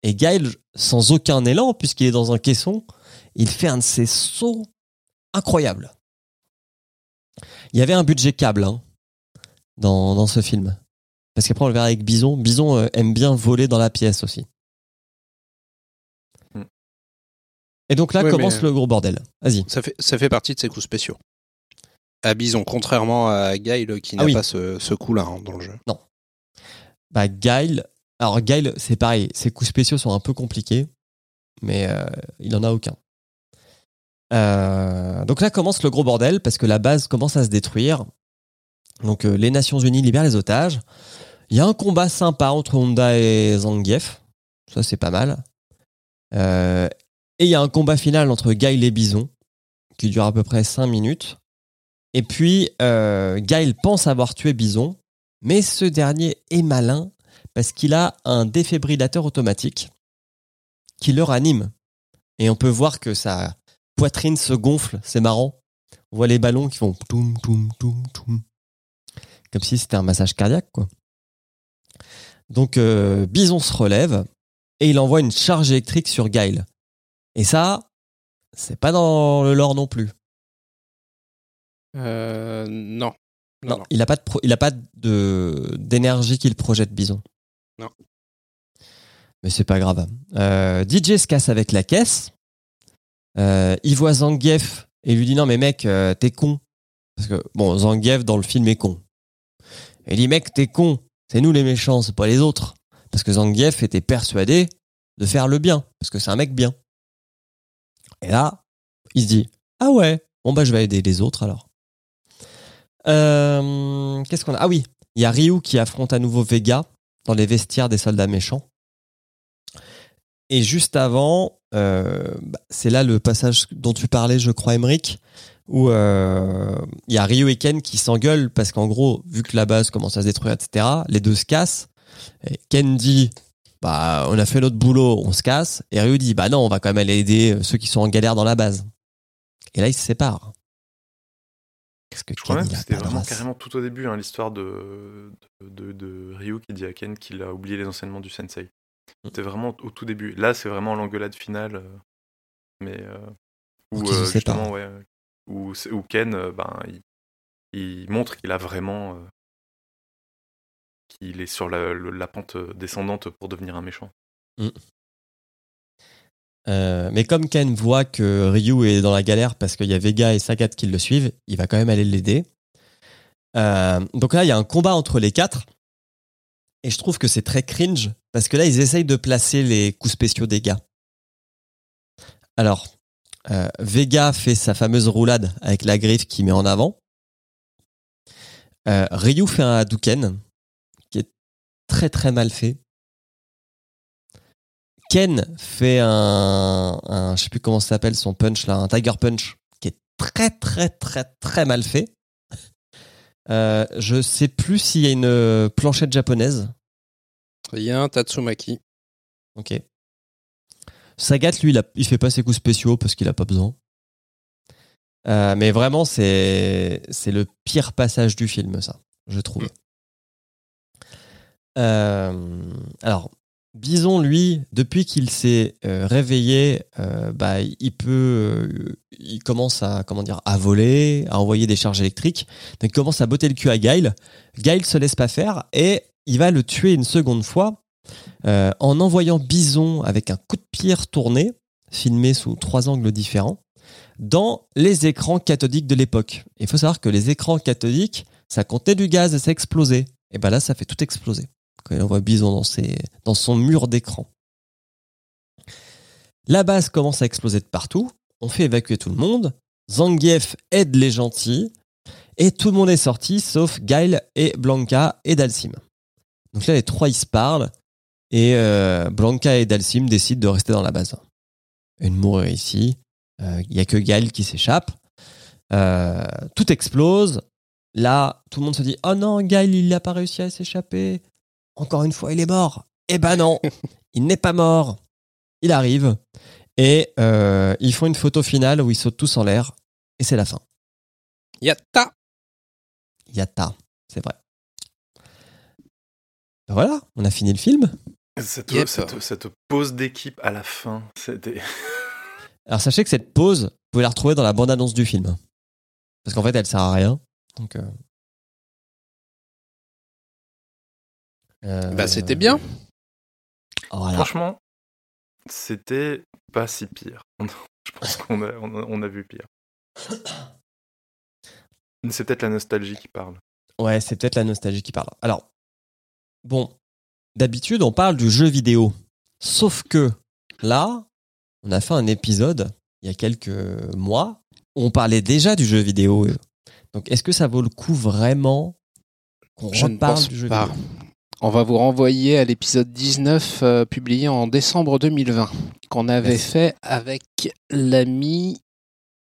Et Gail, sans aucun élan, puisqu'il est dans un caisson, il fait un de ses sauts incroyables. Il y avait un budget câble hein, dans, dans ce film. Parce qu'après, on le verra avec Bison. Bison euh, aime bien voler dans la pièce aussi. Et donc là Ouais, commence le gros bordel. Vas-y. Ça fait, ça fait partie de ses coups spéciaux. À Bison, contrairement à Gail qui n'a Ah oui. pas ce, ce coup-là hein, dans le jeu. Bah, Gail. Alors, Gail, c'est pareil. Ses coups spéciaux sont un peu compliqués, mais euh, il en a aucun. Euh, donc là commence le gros bordel parce que la base commence à se détruire. Donc euh, les Nations Unies libèrent les otages. Il y a un combat sympa entre Honda et Zangief. Ça, c'est pas mal. Euh, et il y a un combat final entre Gail et Bison qui dure à peu près 5 minutes. Et puis, euh, Gail pense avoir tué Bison, mais ce dernier est malin parce qu'il a un défibrillateur automatique qui le ranime. Et on peut voir que sa poitrine se gonfle, c'est marrant. On voit les ballons qui font toum, toum, toum, toum. Comme si c'était un massage cardiaque, quoi. Donc, euh, Bison se relève et il envoie une charge électrique sur Gail. Et ça, c'est pas dans le lore non plus. Euh, non. Non, Non, non. il n'a pas de pro- il a pas de d'énergie qu'il projette Bison. Non. Mais c'est pas grave. Euh, DJ se casse avec la caisse. Euh, il voit Zangief et lui dit non mais mec euh, t'es con parce que bon Zangief dans le film est con. Et il dit mec t'es con c'est nous les méchants c'est pas les autres parce que Zangief était persuadé de faire le bien parce que c'est un mec bien. Et là il se dit ah ouais bon bah je vais aider les autres alors. Euh, Qu'est-ce qu'on a? Ah oui, il y a Ryu qui affronte à nouveau Vega dans les vestiaires des soldats méchants. Et juste avant, euh, bah, c'est là le passage dont tu parlais, je crois, Emmerich, où euh, il y a Ryu et Ken qui s'engueulent parce qu'en gros, vu que la base commence à se détruire, etc., les deux se cassent. Ken dit bah on a fait notre boulot, on se casse. Et Ryu dit bah non, on va quand même aller aider ceux qui sont en galère dans la base. Et là ils se séparent. Parce que je crois même que c'était vraiment carrément tout au début hein, l'histoire de de, de, Ryu qui dit à Ken qu'il a oublié les enseignements du sensei. Mm. C'était vraiment au tout début. Là c'est vraiment l'engueulade finale, euh, mais euh, où euh, justement ouais, où, où Ken ben il, il montre qu'il a vraiment qu'il est sur la, pente descendante pour devenir un méchant. Mm. Euh, mais comme Ken voit que Ryu est dans la galère parce qu'il y a Vega et Sagat qui le suivent, il va quand même aller l'aider. Euh, donc là, il y a un combat entre les quatre. Et je trouve que c'est très cringe parce que là, ils essayent de placer les coups spéciaux des gars. Alors, euh, Vega fait sa fameuse roulade avec la griffe qu'il met en avant. Ryu fait un Hadouken très très mal fait. Ken fait un, un je sais plus comment ça s'appelle son punch là, un Tiger Punch qui est très très très très mal fait. Euh, je sais plus s'il y a une planchette japonaise. Il y a un Tatsumaki. Ok. Sagat, lui, il, il fait pas ses coups spéciaux parce qu'il a pas besoin. Euh, mais vraiment, c'est c'est le pire passage du film, ça, je trouve. Euh, alors, Bison, lui, depuis qu'il s'est euh, réveillé, euh, bah, il commence à, comment à voler, à envoyer des charges électriques. Donc, il commence à botter le cul à Guile. Guile se laisse pas faire et il va le tuer une seconde fois en envoyant Bison avec un coup de pierre tourné, filmé sous trois angles différents, dans les écrans cathodiques de l'époque. Il faut savoir que les écrans cathodiques, ça comptait du gaz et ça explosait. Et ben là, ça fait tout exploser quand il envoie Bison dans, son mur d'écran. La base commence à exploser de partout. On fait évacuer tout le monde. Zangief aide les gentils. Et tout le monde est sorti, sauf Guile et Blanca et Dalsim. Donc là, les trois, ils se parlent. Et euh, Blanca et Dalsim décident de rester dans la base. Et de mourir ici. Il n'y a que Guile qui s'échappe. Euh, tout explose. Là, tout le monde se dit Oh non, Guile, il n'a pas réussi à s'échapper encore une fois, il est mort. Eh ben non, il n'est pas mort. Il arrive et euh, ils font une photo finale où ils sautent tous en l'air et c'est la fin. Yatta. Yatta, c'est vrai. Ben voilà, on a fini le film. Cette, cette, pause d'équipe à la fin, c'était. Alors sachez que cette pause, vous pouvez la retrouver dans la bande-annonce du film. Parce qu'en fait, elle sert à rien. Donc, euh, bah, c'était bien. Franchement, c'était pas si pire. Je pense qu'on a, on a, vu pire. C'est peut-être la nostalgie qui parle. Ouais, c'est peut-être la nostalgie qui parle. Alors, bon, d'habitude, on parle du jeu vidéo. Sauf que là, on a fait un épisode il y a quelques mois où on parlait déjà du jeu vidéo. Donc, est-ce que ça vaut le coup vraiment qu'on reparle du jeu vidéo? On va vous renvoyer à l'épisode 19 euh, publié en décembre 2020 qu'on avait fait avec l'ami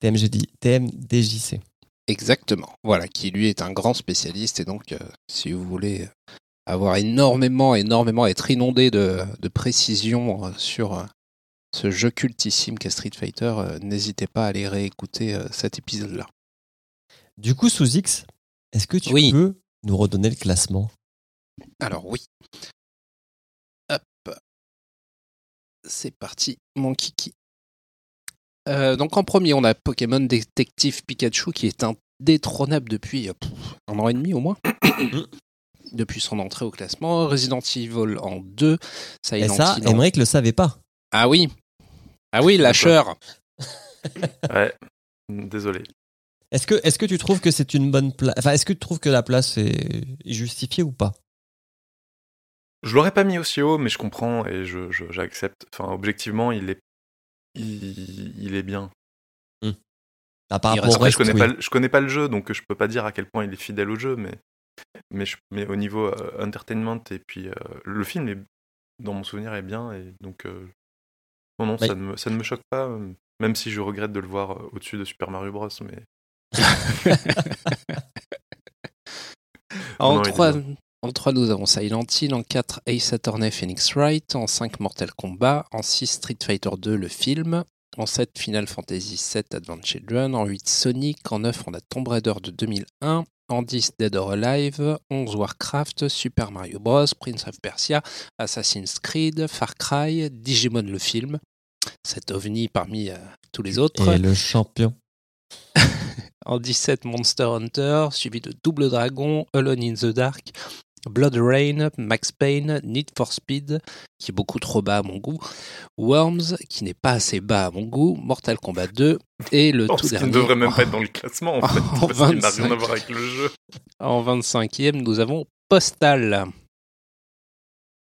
TMDJC. Exactement. Voilà, qui lui est un grand spécialiste et donc euh, si vous voulez avoir énormément, énormément être inondé de, de précisions euh, sur ce jeu cultissime qu'est Street Fighter, n'hésitez pas à aller réécouter cet épisode-là. Du coup, sous X, est-ce que tu peux nous redonner le classement? Alors oui. Hop. C'est parti, mon kiki. Euh, donc en premier, on a Pokémon Détective Pikachu qui est indétrônable depuis euh, un an et demi au moins. depuis son entrée au classement. Resident Evil en 2. et ça, Emmerich le savait pas. Ah oui. Ah oui, lâcheur. ouais, désolé. Est-ce que, est que tu trouves que c'est une bonne place Enfin, est-ce que tu trouves que la place est justifiée ou pas? Je l'aurais pas mis aussi haut, mais je comprends et je, j'accepte. Enfin, objectivement, il est, il, est bien. Ah, je connais, pas, je connais pas le jeu, donc je peux pas dire à quel point il est fidèle au jeu, mais, mais, mais au niveau euh, entertainment, et puis euh, le film, est, dans mon souvenir, est bien, et donc euh, Non, non, Oui. ça, ne me, ça ne me choque pas, même si je regrette de le voir au-dessus de Super Mario Bros. Mais En Non, il est 3, bien. En 3, nous avons Silent Hill. En 4, Ace Attorney Phoenix Wright. En 5, Mortal Kombat. En 6, Street Fighter 2, le film. En 7, Final Fantasy 7, Advent Children. En 8, Sonic. En 9, on a Tomb Raider de 2001. En 10, Dead or Alive. 11, Warcraft. Super Mario Bros. Prince of Persia. Assassin's Creed. Far Cry. Digimon, le film. Cet ovni parmi euh, tous les autres. Et le champion. En 17, Monster Hunter, suivi de Double Dragon, Alone in the Dark, Blood Rain, Max Payne, Need for Speed, qui est beaucoup trop bas à mon goût, Worms, qui n'est pas assez bas à mon goût, Mortal Kombat 2, et le Oh, tout dernier. ne devrait même pas être dans le classement en fait, En parce qu'il n'a 25. rien à voir avec le jeu. En 25e, nous avons Postal.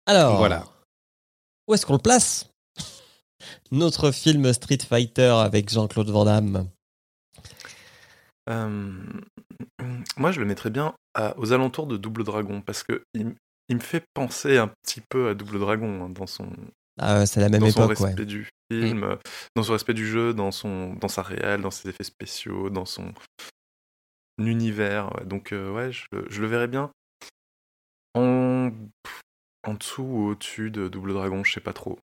Alors, Voilà. où est-ce qu'on le place? Notre film Street Fighter avec Jean-Claude Van Damme. Euh, moi, je le mettrais bien à- aux alentours de Double Dragon parce que il, me fait penser un petit peu à Double Dragon hein, dans son, Ah, ouais, c'est la même dans son ouais. respect du film, euh, dans son respect du jeu, dans son, dans sa réelle, dans ses effets spéciaux, dans son univers. ouais. Donc euh, ouais, je, le- je le verrais bien en, en dessous ou au-dessus de Double Dragon, je sais pas trop.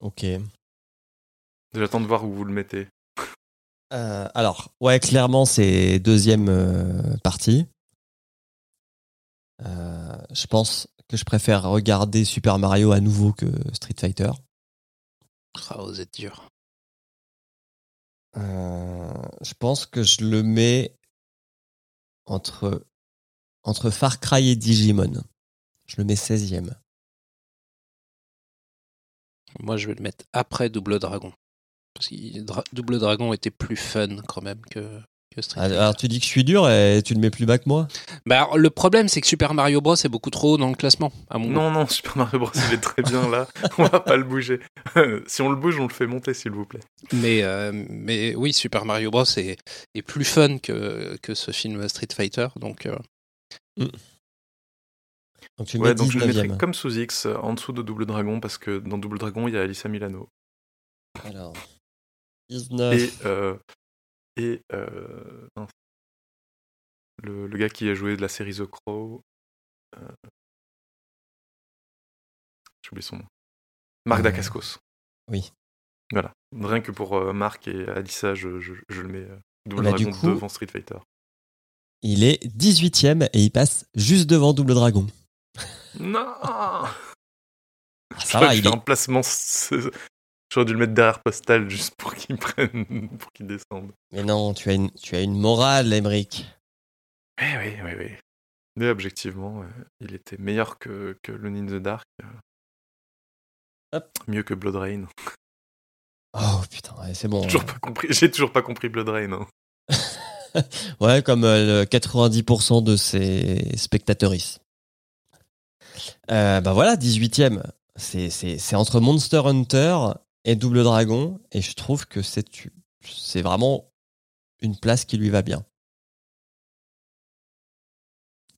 Ok. J'attends de voir où vous le mettez. Euh, alors, ouais, clairement, c'est deuxième euh, partie. Euh, je pense que je préfère regarder Super Mario à nouveau que Street Fighter. Ah, vous êtes dur. Je pense que je le mets entre, entre Far Cry et Digimon. Je le mets 16e. Moi, je vais le mettre après Double Dragon. Parce que Dra- Double Dragon était plus fun quand même que, que Street Ah, Fighter. Alors tu dis que je suis dur et tu le mets plus bas que moi? Bah, alors, le problème, c'est que Super Mario Bros est beaucoup trop haut dans le classement, à mon goût. Non, non, Super Mario Bros. il est très bien là. On va pas le bouger. si on le bouge, on le fait monter, s'il vous plaît. Mais, euh, mais oui, Super Mario Bros est, est plus fun que, que ce film Street Fighter. Donc, euh, Donc tu Ouais, donc je le 19e. mettrais comme sous X, euh, en dessous de Double Dragon, parce que dans Double Dragon, il y a Alyssa Milano. Alors, 19. Et, euh, et euh, le, le gars qui a joué de la série The Crow. euh, J'ai oublié son nom. Marc Euh, Dacascos. oui. Voilà. Rien que pour Marc et Alyssa, je, je, je le mets Double bah, Dragon coup- devant Street Fighter. Il est 18e et il passe juste devant Double Dragon. Non Ah, ça va, il est... un placement. J'aurais dû le mettre derrière Postal juste pour qu'il prenne, pour qu'il descende. Mais non, tu as une, tu as une morale, Emmerich. Oui, oui, oui, oui. Mais objectivement, euh, il était meilleur que, que Lone in the Dark. euh. Hop. Mieux que Blood Rain. Oh putain, ouais, c'est bon. J'ai toujours pas compris. J'ai toujours pas compris Blood Rain. hein. Ouais, comme euh, le 90% de ses spectateuristes. Euh, bah voilà, 18e. C'est, c'est, c'est entre Monster Hunter et Double Dragon. Et je trouve que c'est, c'est vraiment une place qui lui va bien.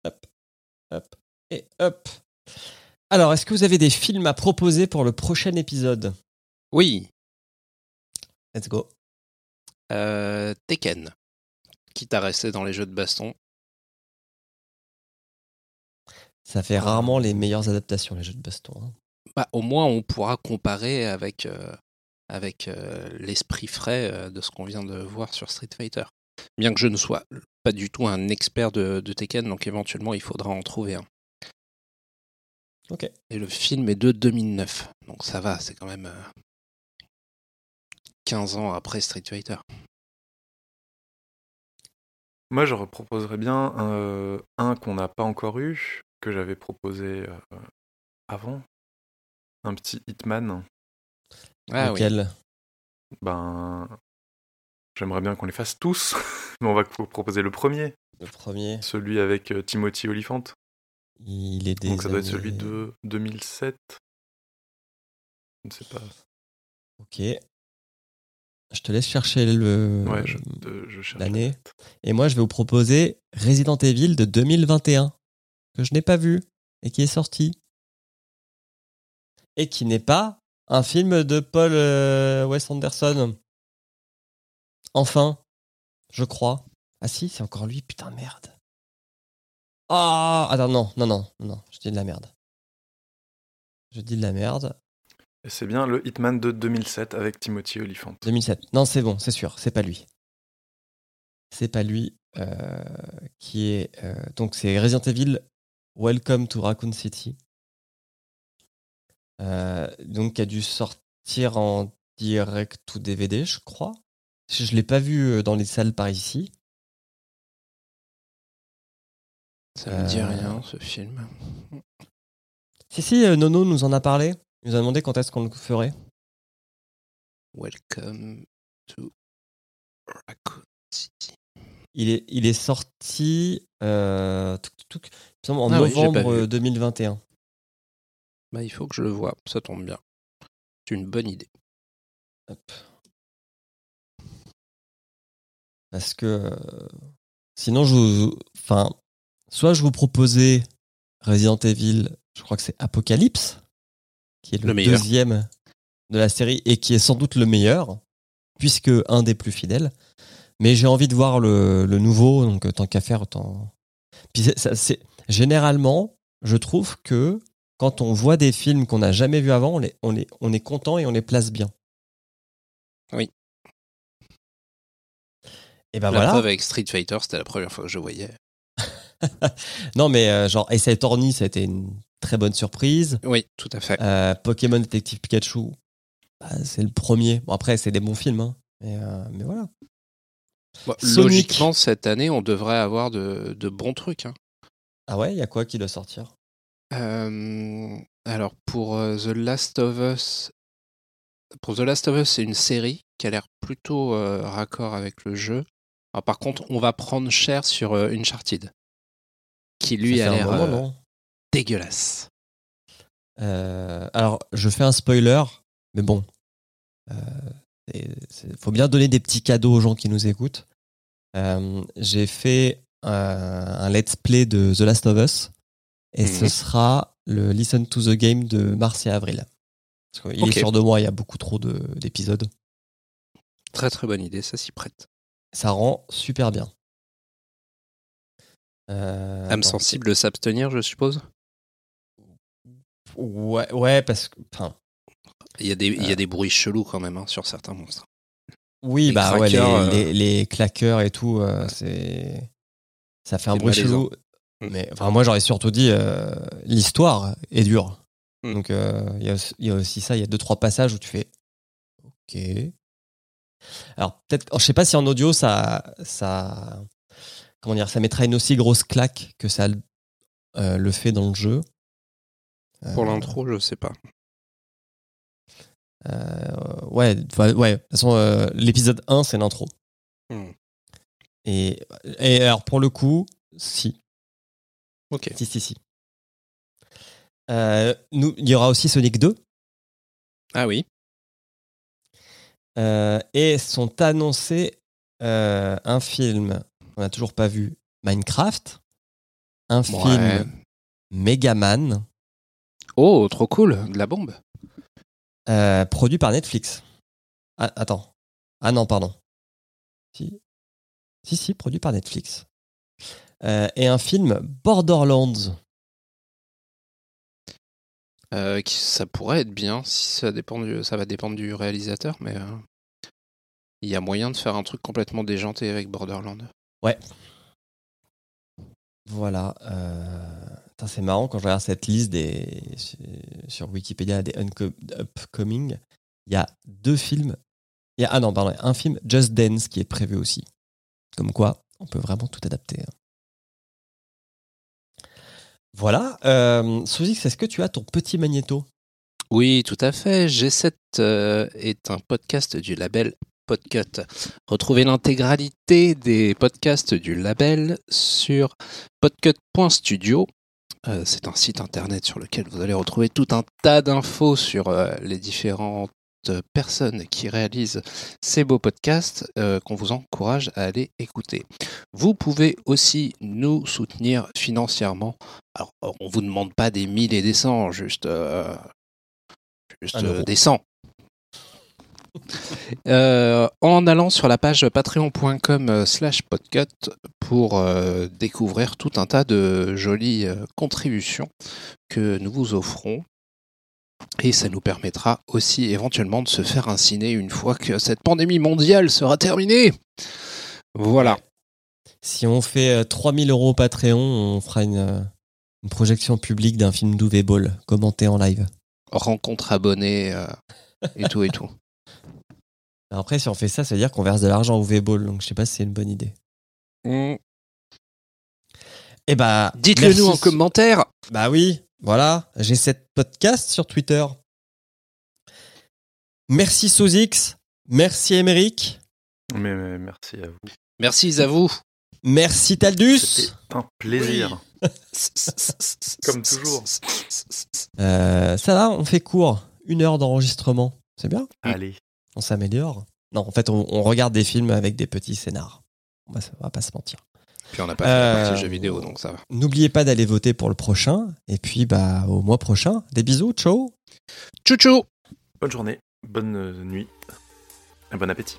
Hop, hop, et hop. Alors, est-ce que vous avez des films à proposer pour le prochain épisode? Oui, Let's go. euh, Tekken. Quitte à rester dans les jeux de baston. Ça fait rarement les meilleures adaptations, les jeux de baston. hein. Bah, au moins, on pourra comparer avec, euh, avec euh, l'esprit frais euh, de ce qu'on vient de voir sur Street Fighter. Bien que je ne sois pas du tout un expert de, de Tekken, donc éventuellement, il faudra en trouver un. Ok. Et le film est de 2009, donc ça va, c'est quand même euh, 15 ans après Street Fighter. Moi, je proposerais bien un qu'on n'a pas encore eu, que j'avais proposé euh, avant. Un petit Hitman. Ah oui. Lequel? Ben. J'aimerais bien qu'on les fasse tous, mais on va vous proposer le premier, Le premier, celui avec euh, Timothy Olyphant. il est des Donc ça doit être celui de 2007. Je ne sais pas. Ok. Je te laisse chercher le Ouais, je, je cherche. l'année. Et moi, je vais vous proposer Resident Evil de 2021 que je n'ai pas vu et qui est sorti et qui n'est pas Un film de Paul euh, Wes Anderson. Enfin, je crois. Ah si, c'est encore lui, putain merde. Ah, attends, non, non, non, non, je dis de la merde. Je dis de la merde. Et c'est bien le Hitman de 2007 avec Timothy Olyphant. 2007. Non, c'est bon, c'est sûr, c'est pas lui. C'est pas lui euh, qui est. euh, donc, c'est Resident Evil Welcome to Raccoon City. Euh, donc, qui a dû sortir en direct ou DVD, je crois. Je, je l'ai pas vu euh, dans les salles par ici. Ça me dit Euh, rien, ce film. Si, si, Nono nous en a parlé. Il nous a demandé quand est-ce qu'on le ferait. Welcome to Raccoon City. Il est, il est sorti euh, en Ah novembre vu. euh, 2021. Bah, il faut que je le vois, ça tombe bien. C'est une bonne idée. Hop. Parce que euh, sinon, je vous, enfin, soit je vous proposais Resident Evil, je crois que c'est Apocalypse, qui est le, deuxième de la série et qui est sans doute le meilleur, puisque un des plus fidèles. Mais j'ai envie de voir le, le nouveau, donc tant qu'à faire, autant. Puis c'est- ça- c'est généralement, je trouve que quand on voit des films qu'on n'a jamais vus avant, on, les, on, les, on est content et on les place bien. Oui. Et ben la voilà. preuve avec Street Fighter, c'était la première fois que je voyais. Non, mais euh, genre, Ace Attorney, ça a été une très bonne surprise. Oui, tout à fait. Euh, Pokémon Detective Pikachu, bah, c'est le premier. Bon, après, c'est des bons films, hein. mais, euh, mais voilà. Bon. Logiquement, cette année, on devrait avoir de, de bons trucs. hein. Ah ouais, il y a quoi qui doit sortir? Euh, alors, pour euh, The Last of Us, pour The Last of Us, c'est une série qui a l'air plutôt euh, raccord avec le jeu. Alors, par contre, on va prendre cher sur euh, Uncharted, qui lui a l'air euh, dégueulasse. Euh, alors, je fais un spoiler, mais bon. Il faut bien donner des petits cadeaux aux gens qui nous écoutent. Euh, J'ai fait euh, un let's play de The Last of Us et ce Mhm. sera le Listen to the Game de mars et avril. Parce qu'il est sûr de moi, il y a beaucoup trop de- d'épisodes. Très très bonne idée, ça s'y prête. Ça rend super bien. Euh, Âme sensible de s'abstenir, je suppose? Ouais, ouais, parce que. Il y a des, il y a Euh. des bruits chelous quand même hein, sur certains monstres. Oui, Les bah ouais, les, craqueurs, euh, les, les claqueurs et tout, c'est. Ça fait un bruit chelou. Mm. Mais enfin, moi, j'aurais surtout dit euh, l'histoire est dure. Mm. Donc, euh, il y, a aussi- il y a aussi ça. Il y a deux, trois passages où tu fais OK. Alors, peut-être. Je sais pas si en audio, ça. ça comment dire Ça mettra une aussi grosse claque que ça euh, le fait dans le jeu. Pour l'intro, je sais pas. Ouais, ouais. De toute façon, l'épisode 1, c'est l'intro. Hmm. Et, et alors, pour le coup, si. Ok. Si, si, si. Euh, nous, il y aura aussi Sonic 2. Ah oui. euh, et sont annoncés euh, un film qu'on n'a toujours pas vu, Minecraft. Un Ouais. film Megaman, Oh, trop cool, de la bombe. produit par Netflix. Ah, attends. Ah non, pardon. Si. Si, si, produit par Netflix. Euh, et un film Borderlands. Euh, qui- ça pourrait être bien, si ça, dépend du, ça va dépendre du réalisateur, mais euh, il y a moyen de faire un truc complètement déjanté avec Borderland. Voilà. euh, putain, c'est marrant quand je regarde cette liste des, sur Wikipédia des upcoming. Il y a deux films. Ah non, pardon, un film Just Dance qui est prévu aussi. Comme quoi, on peut vraiment tout adapter. hein. Voilà. Euh, Souzix, est-ce que tu as ton petit magnéto? Oui, tout à fait. G7 euh, est un podcast du label Podcut. Retrouvez l'intégralité des podcasts du label sur podcut.studio. Euh, c'est un site internet sur lequel vous allez retrouver tout un tas d'infos sur euh, les différentes personnes qui réalisent ces beaux podcasts euh, qu'on vous encourage à aller écouter. Vous pouvez aussi nous soutenir financièrement. Alors, on vous demande pas des mille et des cents, juste, euh, juste euh, décent. Euh, en allant sur la page patreon.com slash podcut pour euh, découvrir tout un tas de jolies euh, contributions que nous vous offrons. Et ça nous permettra aussi éventuellement de se faire un ciné une fois que cette pandémie mondiale sera terminée. Voilà. Si on fait euh, 3000 euros au Patreon, on fera une, euh, une projection publique d'un film d'Uwe Ball, commenté en live. Rencontre abonnée euh, et tout et tout. Après, si on fait ça, ça veut dire qu'on verse de l'argent à Uwe Ball, donc je sais pas si c'est une bonne idée. Mm. Eh bah, Dites-le nous en commentaire. Bah oui, voilà, j'ai cette podcast sur Twitter. Merci Sozix, merci Émeric, Mais, mais merci à vous. Merci à vous. merci Taldus. C'était un plaisir. Comme toujours. Euh, ça va, on fait court, une heure d'enregistrement, c'est bien, Allez. on s'améliore. Non, en fait, on, on regarde des films avec des petits scénars. On va, on va pas se mentir. Puis on n'a pas fait la Euh, partie jeux vidéo, donc ça va. N'oubliez pas d'aller voter pour le prochain, et puis bah au mois prochain. Des bisous, ciao. Tchou Bonne journée, bonne euh, nuit, et bon appétit.